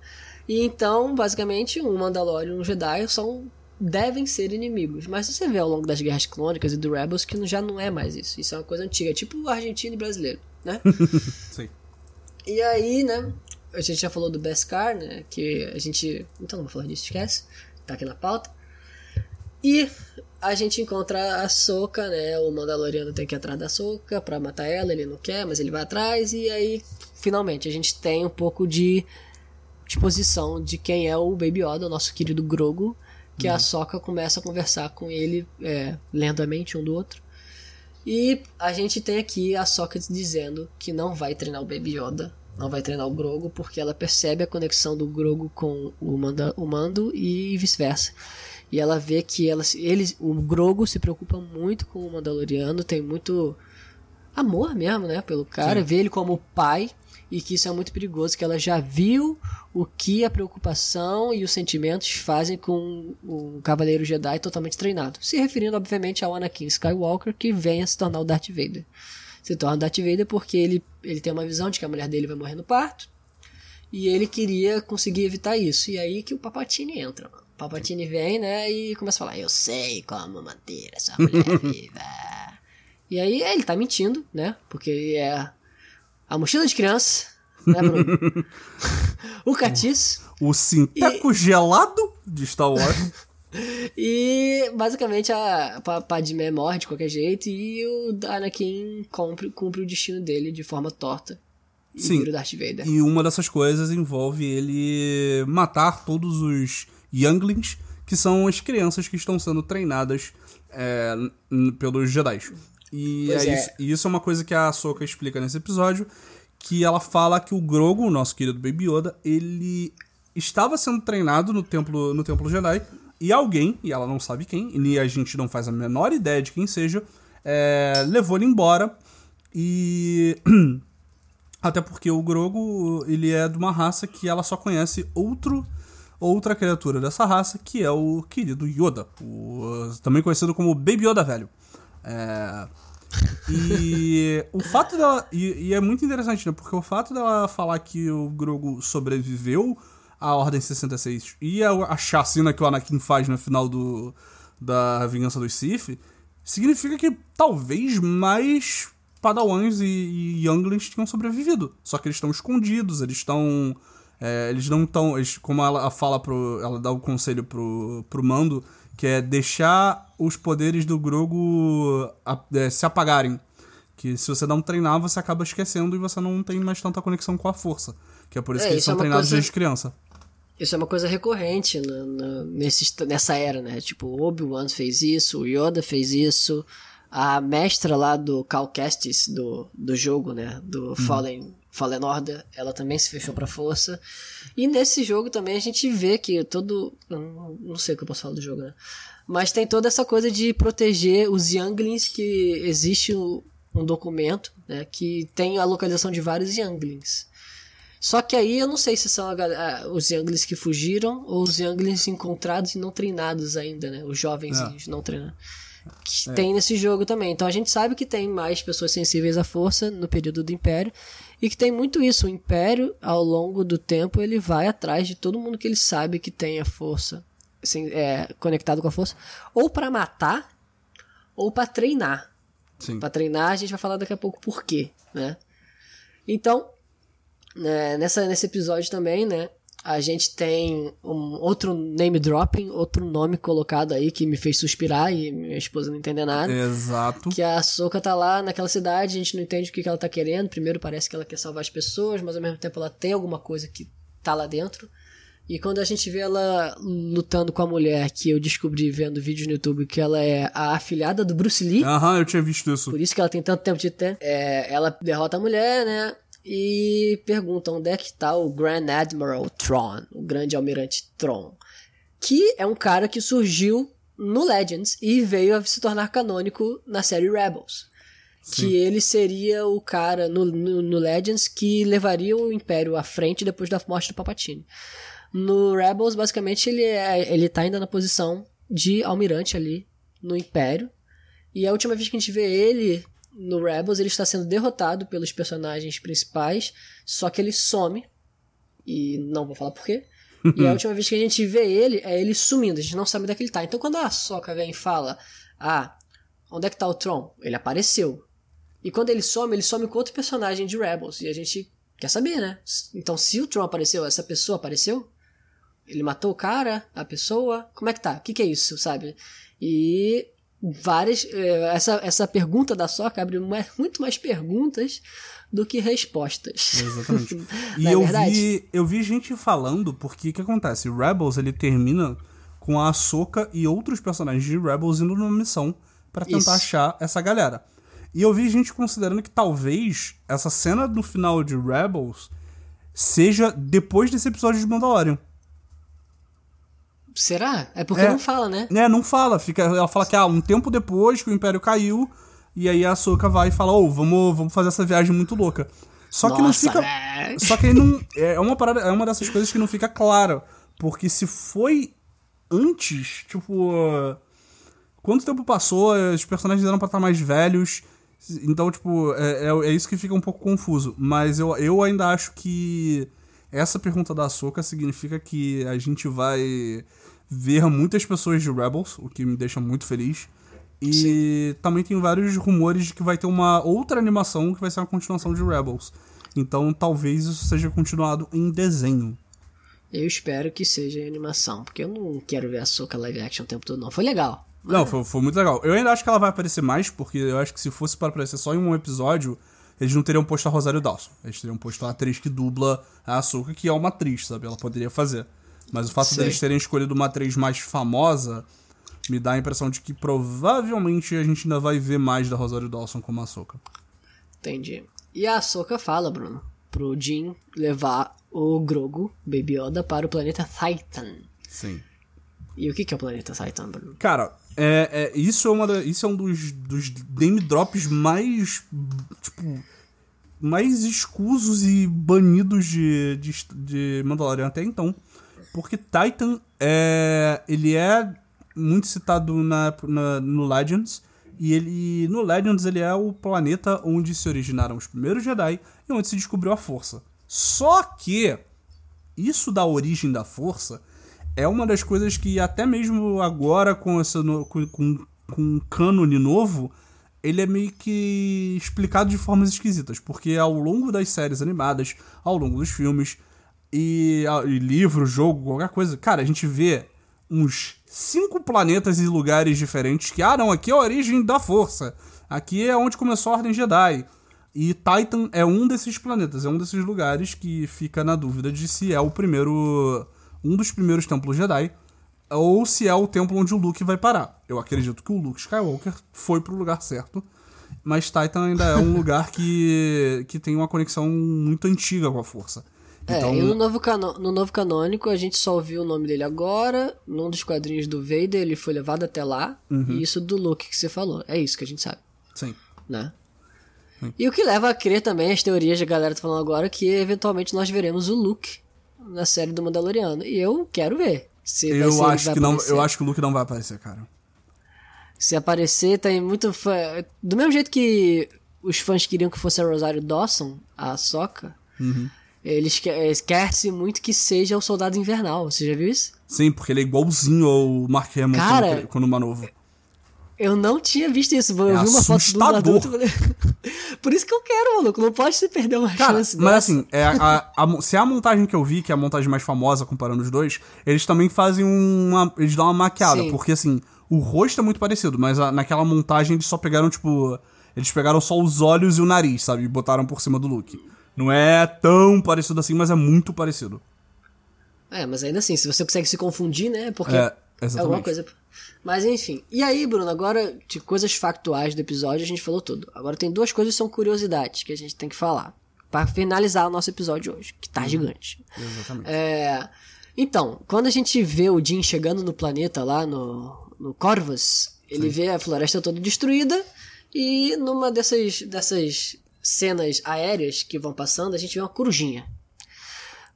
E então, basicamente, um Mandalorian e um Jedi são devem ser inimigos. Mas você vê ao longo das guerras clônicas e do Rebels que já não é mais isso. Isso é uma coisa antiga, tipo o argentino e brasileiro, né? Sim. E aí, né? A gente já falou do Beskar, né? Que a gente. Então não vou falar disso, esquece. Tá aqui na pauta. E a gente encontra a Soca, né? O Mandaloriano tem que ir atrás da Soca pra matar ela, ele não quer, mas ele vai atrás. E aí, finalmente, a gente tem um pouco de exposição de quem é o Baby Yoda, o nosso querido Grogu. Que a Soca começa a conversar com ele é, lentamente um do outro. E a gente tem aqui a Soca dizendo que não vai treinar o Baby Yoda, não vai treinar o Grogu, porque ela percebe a conexão do Grogu com o, Manda, o Mando e vice-versa. E ela vê que ela, ele, o Grogu se preocupa muito com o Mandaloriano, tem muito amor mesmo, né, pelo cara, Sim. vê ele como pai e que isso é muito perigoso, que ela já viu o que a preocupação e os sentimentos fazem com um Cavaleiro Jedi totalmente treinado. Se referindo, obviamente, ao Anakin Skywalker, que vem a se tornar o Darth Vader. Se torna Darth Vader porque ele, ele tem uma visão de que a mulher dele vai morrer no parto, e ele queria conseguir evitar isso. E aí que o Papatini entra, mano. O Papatini vem, né, e começa a falar, eu sei como manter essa mulher viva. E aí ele tá mentindo, né, porque ele é a mochila de criança, né, Bruno? o Catis. O, o sinteco e... gelado de Star Wars. e basicamente a Padmé morre de qualquer jeito e o Anakin cumpre, cumpre o destino dele de forma torta. E Sim, vira o Darth Vader. E uma dessas coisas envolve ele matar todos os Younglings, que são as crianças que estão sendo treinadas é, pelos Jedi. E, é, é. Isso, e isso é uma coisa que a Ahsoka explica nesse episódio, que ela fala que o Grogu, nosso querido Baby Yoda, ele estava sendo treinado no templo, no templo Jedi e alguém, e ela não sabe quem, e a gente não faz a menor ideia de quem seja, é, levou ele embora e até porque o Grogu ele é de uma raça que ela só conhece outro outra criatura dessa raça que é o querido Yoda, o, também conhecido como Baby Yoda velho. É, e o fato dela. E, e, é muito interessante, né? Porque o fato dela falar que o Grogu sobreviveu à Ordem 66 e a, a chacina que o Anakin faz no final do, da Vingança dos Sith significa que talvez mais Padawans e, e Younglings tinham sobrevivido. Só que eles estão escondidos, eles estão. É, eles não estão. Como ela fala pro. Ela dá o conselho pro, pro Mando que é deixar os poderes do Grogu é, se apagarem. Que se você não treinar, você acaba esquecendo e você não tem mais tanta conexão com a força. Que é por isso é, que eles são é treinados coisa... desde criança. Isso é uma coisa recorrente na, na, nesse, nessa era, né? Tipo, o Obi-Wan fez isso, o Yoda fez isso, a mestra lá do Cal Kestis, do, do jogo, né? Do uhum. Fallen, Fallen Order, ela também se fechou pra força. E nesse jogo também a gente vê que todo. Não, não sei o que eu posso falar do jogo, né? Mas tem toda essa coisa de proteger os Younglings, que existe um documento né, que tem a localização de vários Younglings. Só que aí eu não sei se são a, a, os Younglings que fugiram ou os Younglings encontrados e não treinados ainda, né? Os jovens é. não treinados. Que é. tem nesse jogo também. Então a gente sabe que tem mais pessoas sensíveis à força no período do Império. E que tem muito isso. O Império, ao longo do tempo, ele vai atrás de todo mundo que ele sabe que tem a força, assim, é, conectado com a força, ou para matar, ou para treinar. Para treinar, a gente vai falar daqui a pouco por quê, né? Então, né, nessa, nesse episódio também, né? A gente tem um outro name dropping, outro nome colocado aí que me fez suspirar e minha esposa não entender nada. Exato. Que a Soka tá lá naquela cidade, a gente não entende o que, que ela tá querendo. Primeiro parece que ela quer salvar as pessoas, mas ao mesmo tempo ela tem alguma coisa que tá lá dentro. E quando a gente vê ela lutando com a mulher, que eu descobri vendo vídeos no YouTube que ela é a afilhada do Bruce Lee. Aham, eu tinha visto isso. Por isso que ela tem tanto tempo de ter. É, ela derrota a mulher, né? E perguntam onde é que está o Grand Admiral Tron, o grande almirante Tron, que é um cara que surgiu no Legends e veio a se tornar canônico na série Rebels. Sim. Que ele seria o cara no, no, no, Legends que levaria o Império à frente depois da morte do Palpatine. No Rebels, basicamente, ele, é, ele tá ainda na posição de almirante ali no Império. E a última vez que a gente vê ele no Rebels ele está sendo derrotado pelos personagens principais, só que ele some. E não vou falar porquê. e a última vez que a gente vê ele é ele sumindo, a gente não sabe onde é que ele tá. Então quando a Soca vem e fala: Ah, onde é que tá o Tron? Ele apareceu. E quando ele some, ele some com outro personagem de Rebels. E a gente quer saber, né? Então se o Tron apareceu, essa pessoa apareceu? Ele matou o cara, a pessoa? Como é que tá? O que, que é isso, sabe? E várias. eh, Essa, essa pergunta da Soca abre mais- muito mais perguntas do que respostas. Exatamente. E é eu verdade? vi, eu vi gente falando, porque o que acontece? Rebels ele termina com a Ahsoka e outros personagens de Rebels indo numa missão pra tentar Isso. achar essa galera. E eu vi gente considerando que talvez essa cena do final de Rebels seja depois desse episódio de Mandalorian. Será? É porque É. não fala, né? É, não fala. Fica, ela fala que ah, um tempo depois que o Império caiu, e aí a Ahsoka vai e fala, ô, vamos, vamos fazer essa viagem muito louca. Só que não Nossa, fica. né? Só que aí não. É uma parada. É uma dessas coisas que não fica clara. Porque se foi antes, tipo. Quanto tempo passou? Os personagens eram pra estar mais velhos. Então, tipo, é, é, é isso que fica um pouco confuso. Mas eu, eu ainda acho que essa pergunta da Ahsoka significa que a gente vai ver muitas pessoas de Rebels, o que me deixa muito feliz. E também tem vários rumores de que vai ter uma outra animação que vai ser uma continuação de Rebels. Então talvez isso seja continuado em desenho. Eu espero que seja em animação, porque eu não quero ver a Soca live action o tempo todo, não. Foi legal. Não, foi, foi muito legal. Eu ainda acho que ela vai aparecer mais, porque eu acho que se fosse para aparecer só em um episódio, eles não teriam posto a Rosário Dawson. Eles teriam posto a atriz que dubla a Ahsoka, que é uma atriz, sabe? Ela poderia fazer. Mas o fato Sei. deles terem escolhido uma atriz mais famosa me dá a impressão de que provavelmente a gente ainda vai ver mais da Rosário Dawson como a Ahsoka. Entendi. E a Soca fala, Bruno, pro Jin levar o Grogu, Baby Yoda, para o planeta Titan. Sim. E o que que é o planeta Titan, Bruno? Cara, é, é- isso, é uma da- isso é um dos, dos name drops mais. Tipo. Mais escusos e banidos de, de, de Mandalorian até então. Porque Titan é. Ele é muito citado na, na- no Legends. E ele. No Legends ele é o planeta onde se originaram os primeiros Jedi e onde se descobriu a força. Só que isso da origem da força é uma das coisas que até mesmo agora com essa com, com, com um cânone novo ele é meio que explicado de formas esquisitas porque ao longo das séries animadas ao longo dos filmes e, e livro jogo qualquer coisa cara a gente vê uns cinco planetas e lugares diferentes que ah não aqui é a origem da força aqui é onde começou a ordem Jedi e Titan é um desses planetas, é um desses lugares que fica na dúvida de se é o primeiro. um dos primeiros templos Jedi, ou se é o templo onde o Luke vai parar. Eu acredito que o Luke Skywalker foi pro lugar certo, mas Titan ainda é um lugar que, que tem uma conexão muito antiga com a força. Então, É, e no novo, cano no novo canônico a gente só ouviu o nome dele agora, num dos quadrinhos do Vader ele foi levado até lá, Uhum. e isso do Luke que você falou. É isso que a gente sabe, sim. né? E o que leva a crer também as teorias que a galera tá falando agora que eventualmente nós veremos o Luke na série do Mandaloriano. E eu quero ver. Se Eu acho, que não, aparecer. eu acho que o Luke não vai aparecer, cara. Se aparecer, tem muito fã. Do mesmo jeito que os fãs queriam que fosse a Rosário Dawson, a Soca, Uhum. Eles que- eles querem muito que seja o Soldado Invernal. Você já viu isso? Sim, porque ele é igualzinho ao Mark Hamill Cara, quando, quando mais novo. Eu não tinha visto isso. Eu É vi uma foto do assustador. adulto. falei, Por isso que eu quero, maluco. Não pode se perder uma Cara, chance mas dessa. assim, é, a, a mo- se é a montagem que eu vi, que é a montagem mais famosa comparando os dois, eles também fazem uma. Eles dão uma maquiada, Sim. porque assim, o rosto é muito parecido, mas a- naquela montagem eles só pegaram, tipo. Eles pegaram só os olhos e o nariz, sabe? E botaram por cima do Luke. Não é tão parecido assim, mas é muito parecido. É, mas ainda assim, se você consegue se confundir, né? Porque É, é alguma coisa. Mas enfim. E aí, Bruno, agora de coisas factuais do episódio a gente falou tudo. Agora tem duas coisas que são curiosidades que a gente tem que falar. Pra finalizar o nosso episódio hoje, que tá gigante. Exatamente. É, Então, quando a gente vê o Jin chegando no planeta lá no, no Corvus, ele vê a floresta toda destruída e numa dessas, dessas cenas aéreas que vão passando, a gente vê uma corujinha.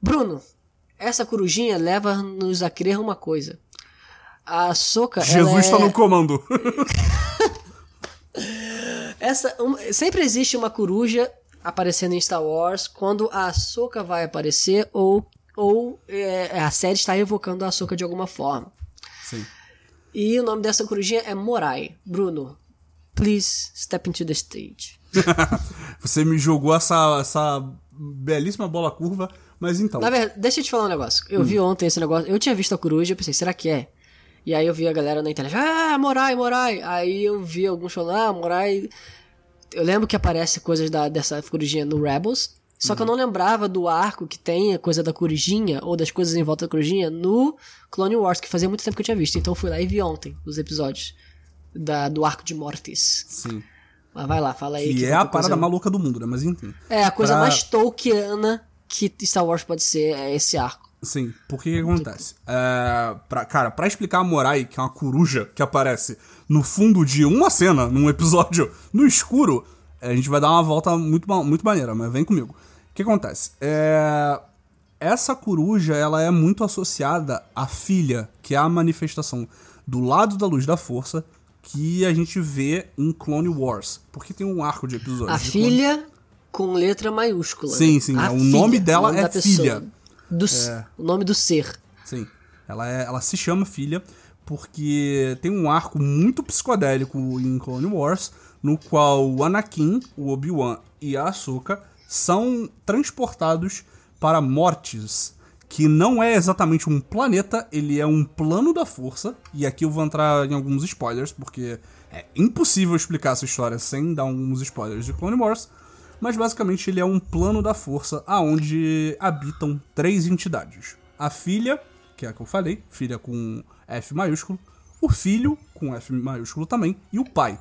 Bruno, essa corujinha leva-nos a crer uma coisa. A Soca. Jesus ela tá é... no comando. Essa, um- sempre existe uma coruja aparecendo em Star Wars quando a Ahsoka vai aparecer ou, ou é, a série está evocando a Ahsoka de alguma forma. Sim. E o nome dessa corujinha é Morai. Bruno, please step into the stage. Você me jogou essa, essa belíssima bola curva, Mas então. Na verdade, deixa eu te falar um negócio. Eu vi ontem esse negócio. Eu tinha visto a coruja, eu pensei, será que é? E aí eu vi a galera na internet, ah, Morai, Morai. Aí eu vi alguns falando, ah, Morai. Eu lembro que aparece coisas da, dessa corujinha no Rebels. Só que eu não lembrava do arco que tem a coisa da corujinha, ou das coisas em volta da corujinha, no Clone Wars, que fazia muito tempo que eu tinha visto. Então eu fui lá e vi ontem os episódios da, do arco de Mortis. Sim. Mas vai lá, fala aí. Que é qualquer a parada coisa- maluca do mundo, né? Mas enfim. É, a coisa Pra- mais Tolkiana que Star Wars pode ser é esse arco. Sim, porque que acontece? É, pra, cara, pra explicar a Morai, que é uma coruja que aparece no fundo de uma cena, num episódio no escuro, é, a gente vai dar uma volta muito, muito maneira, mas vem comigo. O que acontece? É, essa coruja, ela é muito associada à filha, que é a manifestação do lado da luz da força que a gente vê em Clone Wars. Porque tem um arco de episódios. A de Clone- filha com letra maiúscula. Sim, né? sim, A é, o nome dela nome é filha. Do, s- O nome do ser. Sim. Ela, é, ela se chama filha porque tem um arco muito psicodélico em Clone Wars, no qual o Anakin, o Obi-Wan e a Ahsoka são transportados para Mortis, que não é exatamente um planeta, ele é um plano da força, e aqui eu vou entrar em alguns spoilers, porque é impossível explicar essa história sem dar alguns spoilers de Clone Wars, mas basicamente ele é um plano da força aonde habitam três entidades. A filha, que é a que eu falei, filha com F maiúsculo, o filho com F maiúsculo também e o pai.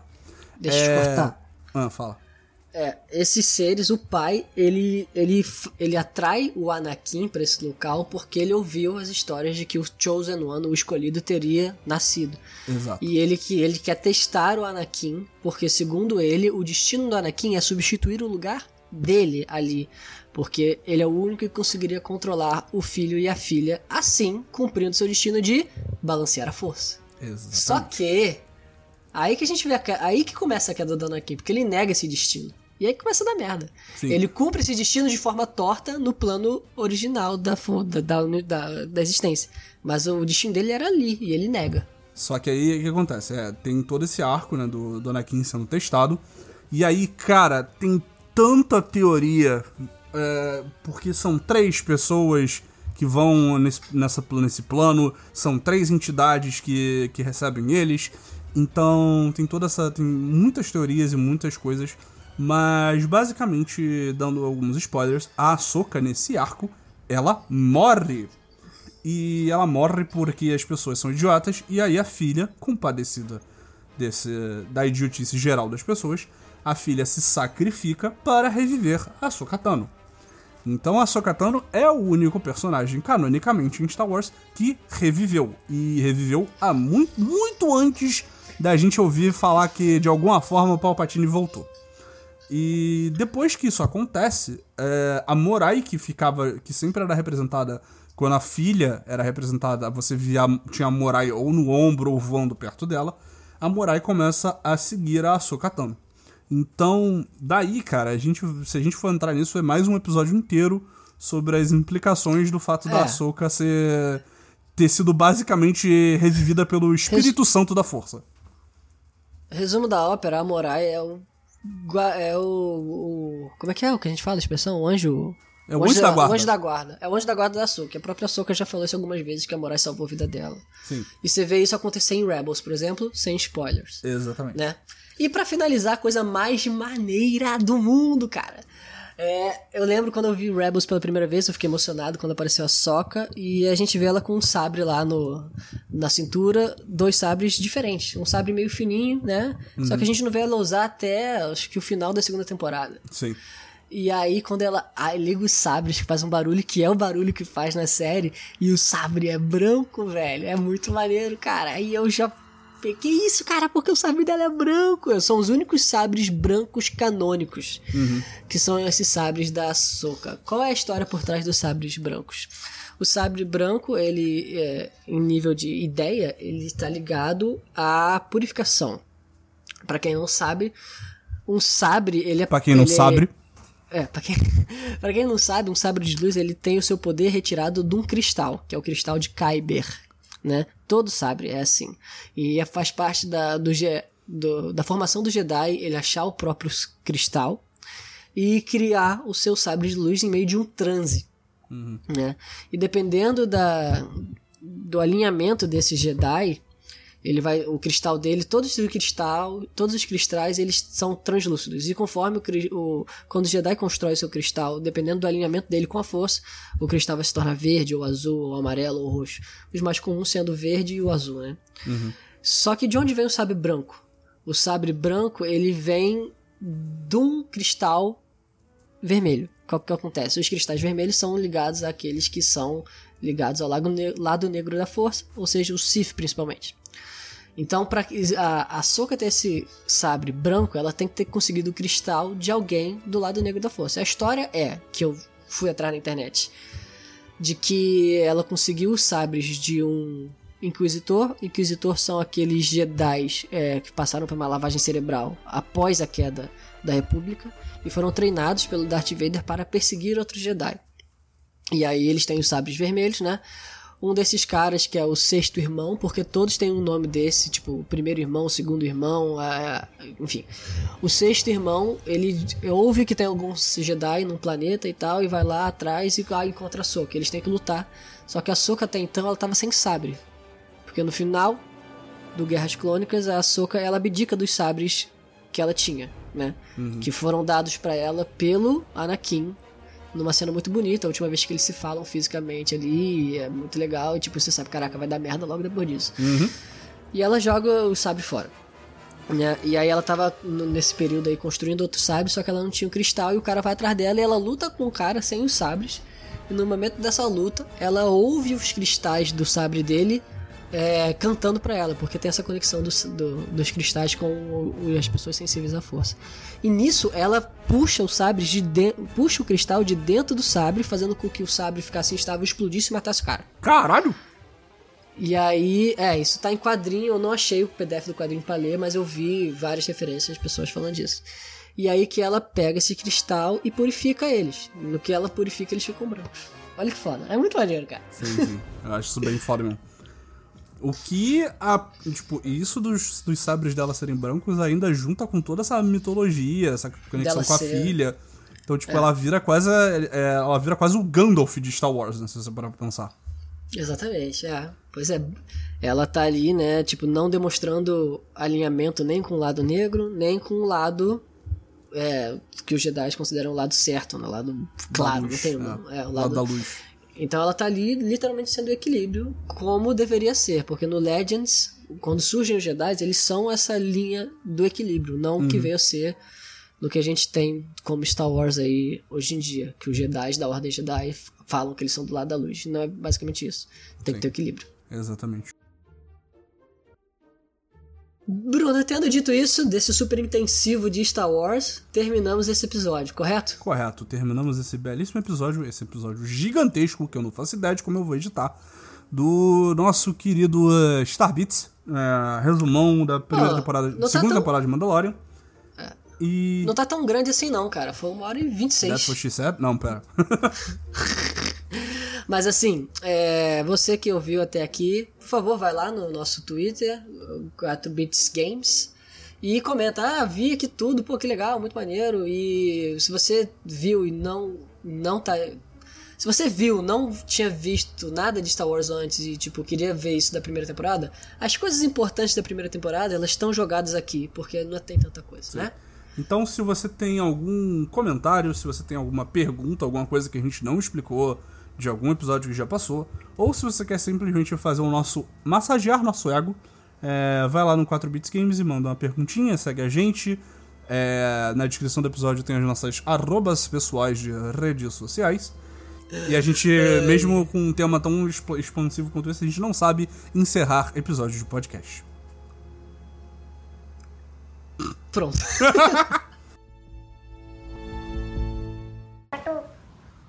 Deixa eu te cortar. Ah, fala. É, esses seres, o pai, ele, ele, ele atrai o Anakin pra esse local porque ele ouviu as histórias de que o Chosen One, o escolhido, teria nascido. Exato. E ele que ele quer testar o Anakin, porque segundo ele, o destino do Anakin é substituir o lugar dele ali, porque ele é o único que conseguiria controlar o filho e a filha, assim cumprindo seu destino de balancear a força. Exatamente. Só que aí que a gente vê aí que começa a queda do Anakin, porque ele nega esse destino. E aí começa a dar merda. Sim. Ele cumpre esse destino de forma torta no plano original da, da, da, da existência. Mas o destino dele era ali, e ele nega. Só que aí o que acontece? É, tem todo esse arco, né, do, do Anakin sendo testado. E aí, cara, tem tanta teoria. é, porque são três pessoas que vão nesse, nessa, nesse plano, são três entidades que, que recebem eles. Então tem toda essa. Tem muitas teorias e muitas coisas. Mas basicamente, dando alguns spoilers, a Ahsoka nesse arco, ela morre. E ela morre porque as pessoas são idiotas, e aí a filha, compadecida desse, da idiotice geral das pessoas, a filha se sacrifica para reviver a Sokatano. Então a Sokatano é o único personagem canonicamente em Star Wars que reviveu. E reviveu há muito, muito antes da gente ouvir falar que de alguma forma o Palpatine voltou. E depois que isso acontece, é, a Morai, que ficava. que sempre era representada. Quando a filha era representada, você via. tinha a Morai ou no ombro ou voando perto dela. A Morai começa a seguir a Ahsoka Tano. Então, daí, cara, a gente, se a gente for entrar nisso, é mais um episódio inteiro sobre as implicações do fato da É. Ahsoka ser. ter sido basicamente revivida pelo Espírito Santo da Força. Resumo da ópera, a Morai é o. É o, o- Como é que é o que a gente fala a expressão? O anjo. É o anjo da guarda. O anjo da guarda. É o anjo da guarda da Ahsoka. A própria Ahsoka já falou isso algumas vezes que a Morai salvou a vida dela. Sim, E você vê isso acontecer em Rebels, por exemplo, sem spoilers. exatamente. né? E pra finalizar, a coisa mais maneira do mundo, cara. É, eu lembro quando eu vi Rebels pela primeira vez, eu fiquei emocionado quando apareceu a Soca e a gente vê ela com um sabre lá no, na cintura, dois sabres diferentes. Um sabre meio fininho, né? Só que a gente não vê ela usar até acho que o final da segunda temporada. Sim. E aí, quando ela ai, liga os sabres, que faz um barulho, que é o barulho que faz na série, e o sabre é branco, velho. É muito maneiro, cara. Aí eu já. Que isso, cara? Porque o sabre dela é branco. São os únicos sabres brancos canônicos. Que são esses sabres da Soca. Qual é a história por trás dos sabres brancos? O sabre branco, ele, é, em nível de ideia, ele está ligado à purificação. Pra quem não sabe, um sabre, ele é. Pra quem não é- sabe. é, pra quem, pra quem não sabe, um sabre de luz ele tem o seu poder retirado de um cristal, que é o cristal de Kyber, né? Todo sabre é assim. E é- faz parte da, do, do- da formação do Jedi ele achar o próprio cristal e criar o seu sabre de luz em meio de um transe. Uhum. Né? E dependendo da, do alinhamento desse Jedi, ele vai o cristal dele todos os cristal todos os cristais eles são translúcidos. E conforme o, o quando o Jedi constrói seu cristal dependendo do alinhamento dele com a força o cristal vai se tornar verde ou azul ou amarelo ou roxo. Os mais comuns sendo o verde e o azul né? Uhum. só que de onde vem o sabre branco? O sabre branco ele vem de um cristal vermelho. Qual que acontece? Os cristais vermelhos são ligados àqueles que são ligados ao lado, ne lado negro da força ou seja o Sith principalmente então, para a, a Soka ter esse sabre branco, ela tem que ter conseguido o cristal de alguém do lado negro da força. A história é que eu fui atrás na internet de que ela conseguiu os sabres de um Inquisitor. Inquisitor são aqueles Jedi é, que passaram por uma lavagem cerebral após a queda da República e foram treinados pelo Darth Vader para perseguir outros Jedi. E aí eles têm os sabres vermelhos, né? Um desses caras que é o sexto irmão, porque todos têm um nome desse, tipo, primeiro irmão, segundo irmão, a, enfim. O sexto irmão, ele ouve que tem alguns Jedi num planeta e tal, e vai lá atrás e lá encontra a Soka. Eles têm que lutar. Só que a Soka até então ela tava sem sabre. Porque no final do Guerras Clônicas, a Soka ela abdica dos sabres que ela tinha, né? Uhum. Que foram dados para ela pelo Anakin numa cena muito bonita, a última vez que eles se falam fisicamente ali, é muito legal, e tipo, você sabe, caraca, vai dar merda logo depois disso. Uhum. E ela joga o sabre fora. Né? E aí ela tava nesse período aí construindo outro sabre, só que ela não tinha o cristal, e o cara vai atrás dela e ela luta com o cara sem os sabres. E no momento dessa luta, ela ouve os cristais do sabre dele é, cantando para ela, porque tem essa conexão do, do, dos cristais com o, as pessoas sensíveis à força. E nisso ela puxa o sabre de, de puxa o cristal de dentro do sabre, fazendo com que o sabre ficasse instável, explodisse e matasse o cara. Caralho! E aí, é, isso tá em quadrinho, eu não achei o PDF do quadrinho pra ler, mas eu vi várias referências de pessoas falando disso. E aí que ela pega esse cristal e purifica eles. No que ela purifica, eles ficam brancos. Olha que foda. É muito maneiro, cara. Sim, sim. Eu acho isso bem foda mesmo. O que a. Tipo, isso dos, dos sabres dela serem brancos ainda junta com toda essa mitologia, essa conexão Dela com a ser- filha. Então, tipo, ela vira quase. é, ela vira quase o Gandalf de Star Wars, né? Se você parar pra pensar. Exatamente, é. Pois é. Ela tá ali, né, tipo, não demonstrando alinhamento nem com o lado negro, nem com o lado é, que os Jedi consideram o lado certo, né? O lado claro, luz, não tem é. um- é, o Lado lado, da luz. Então ela tá ali literalmente sendo equilíbrio, como deveria ser, porque no Legends, quando surgem os Jedi, eles são essa linha do equilíbrio, não o que veio a ser no que a gente tem como Star Wars aí hoje em dia, que os Jedi da Ordem Jedi falam que eles são do lado da luz. Não é basicamente isso. Tem Sim. que ter equilíbrio. Exatamente. Bruno, tendo dito isso, desse super intensivo de Star Wars, terminamos esse episódio, correto? Correto, terminamos esse belíssimo episódio, esse episódio gigantesco, que eu não faço ideia de como eu vou editar, do nosso querido uh, Starbits, uh, resumão da primeira Pô, temporada, tá segunda tão- temporada de Mandalorian. E. Não tá tão grande assim não, cara. Foi uma hora e vinte e That's seis. what she said? Não, pera. Mas assim, é, você que ouviu até aqui, por favor, vai lá no nosso Twitter, 4bits Games, e comenta, ah, vi aqui tudo, pô, que legal, muito maneiro. E se você viu e não, não tá. Se você viu, não tinha visto nada de Star Wars antes e, tipo, queria ver isso da primeira temporada, as coisas importantes da primeira temporada, elas estão jogadas aqui, porque não tem tanta coisa, né? Então, se você tem algum comentário, se você tem alguma pergunta, alguma coisa que a gente não explicou de algum episódio que já passou, ou se você quer simplesmente fazer o nosso massagear nosso ego, é, vai lá no 4bits Games e manda uma perguntinha, segue a gente. É, na descrição do episódio tem as nossas arrobas pessoais de redes sociais. E a gente, mesmo com um tema tão expansivo quanto esse, a gente não sabe encerrar episódios de podcast. Pronto.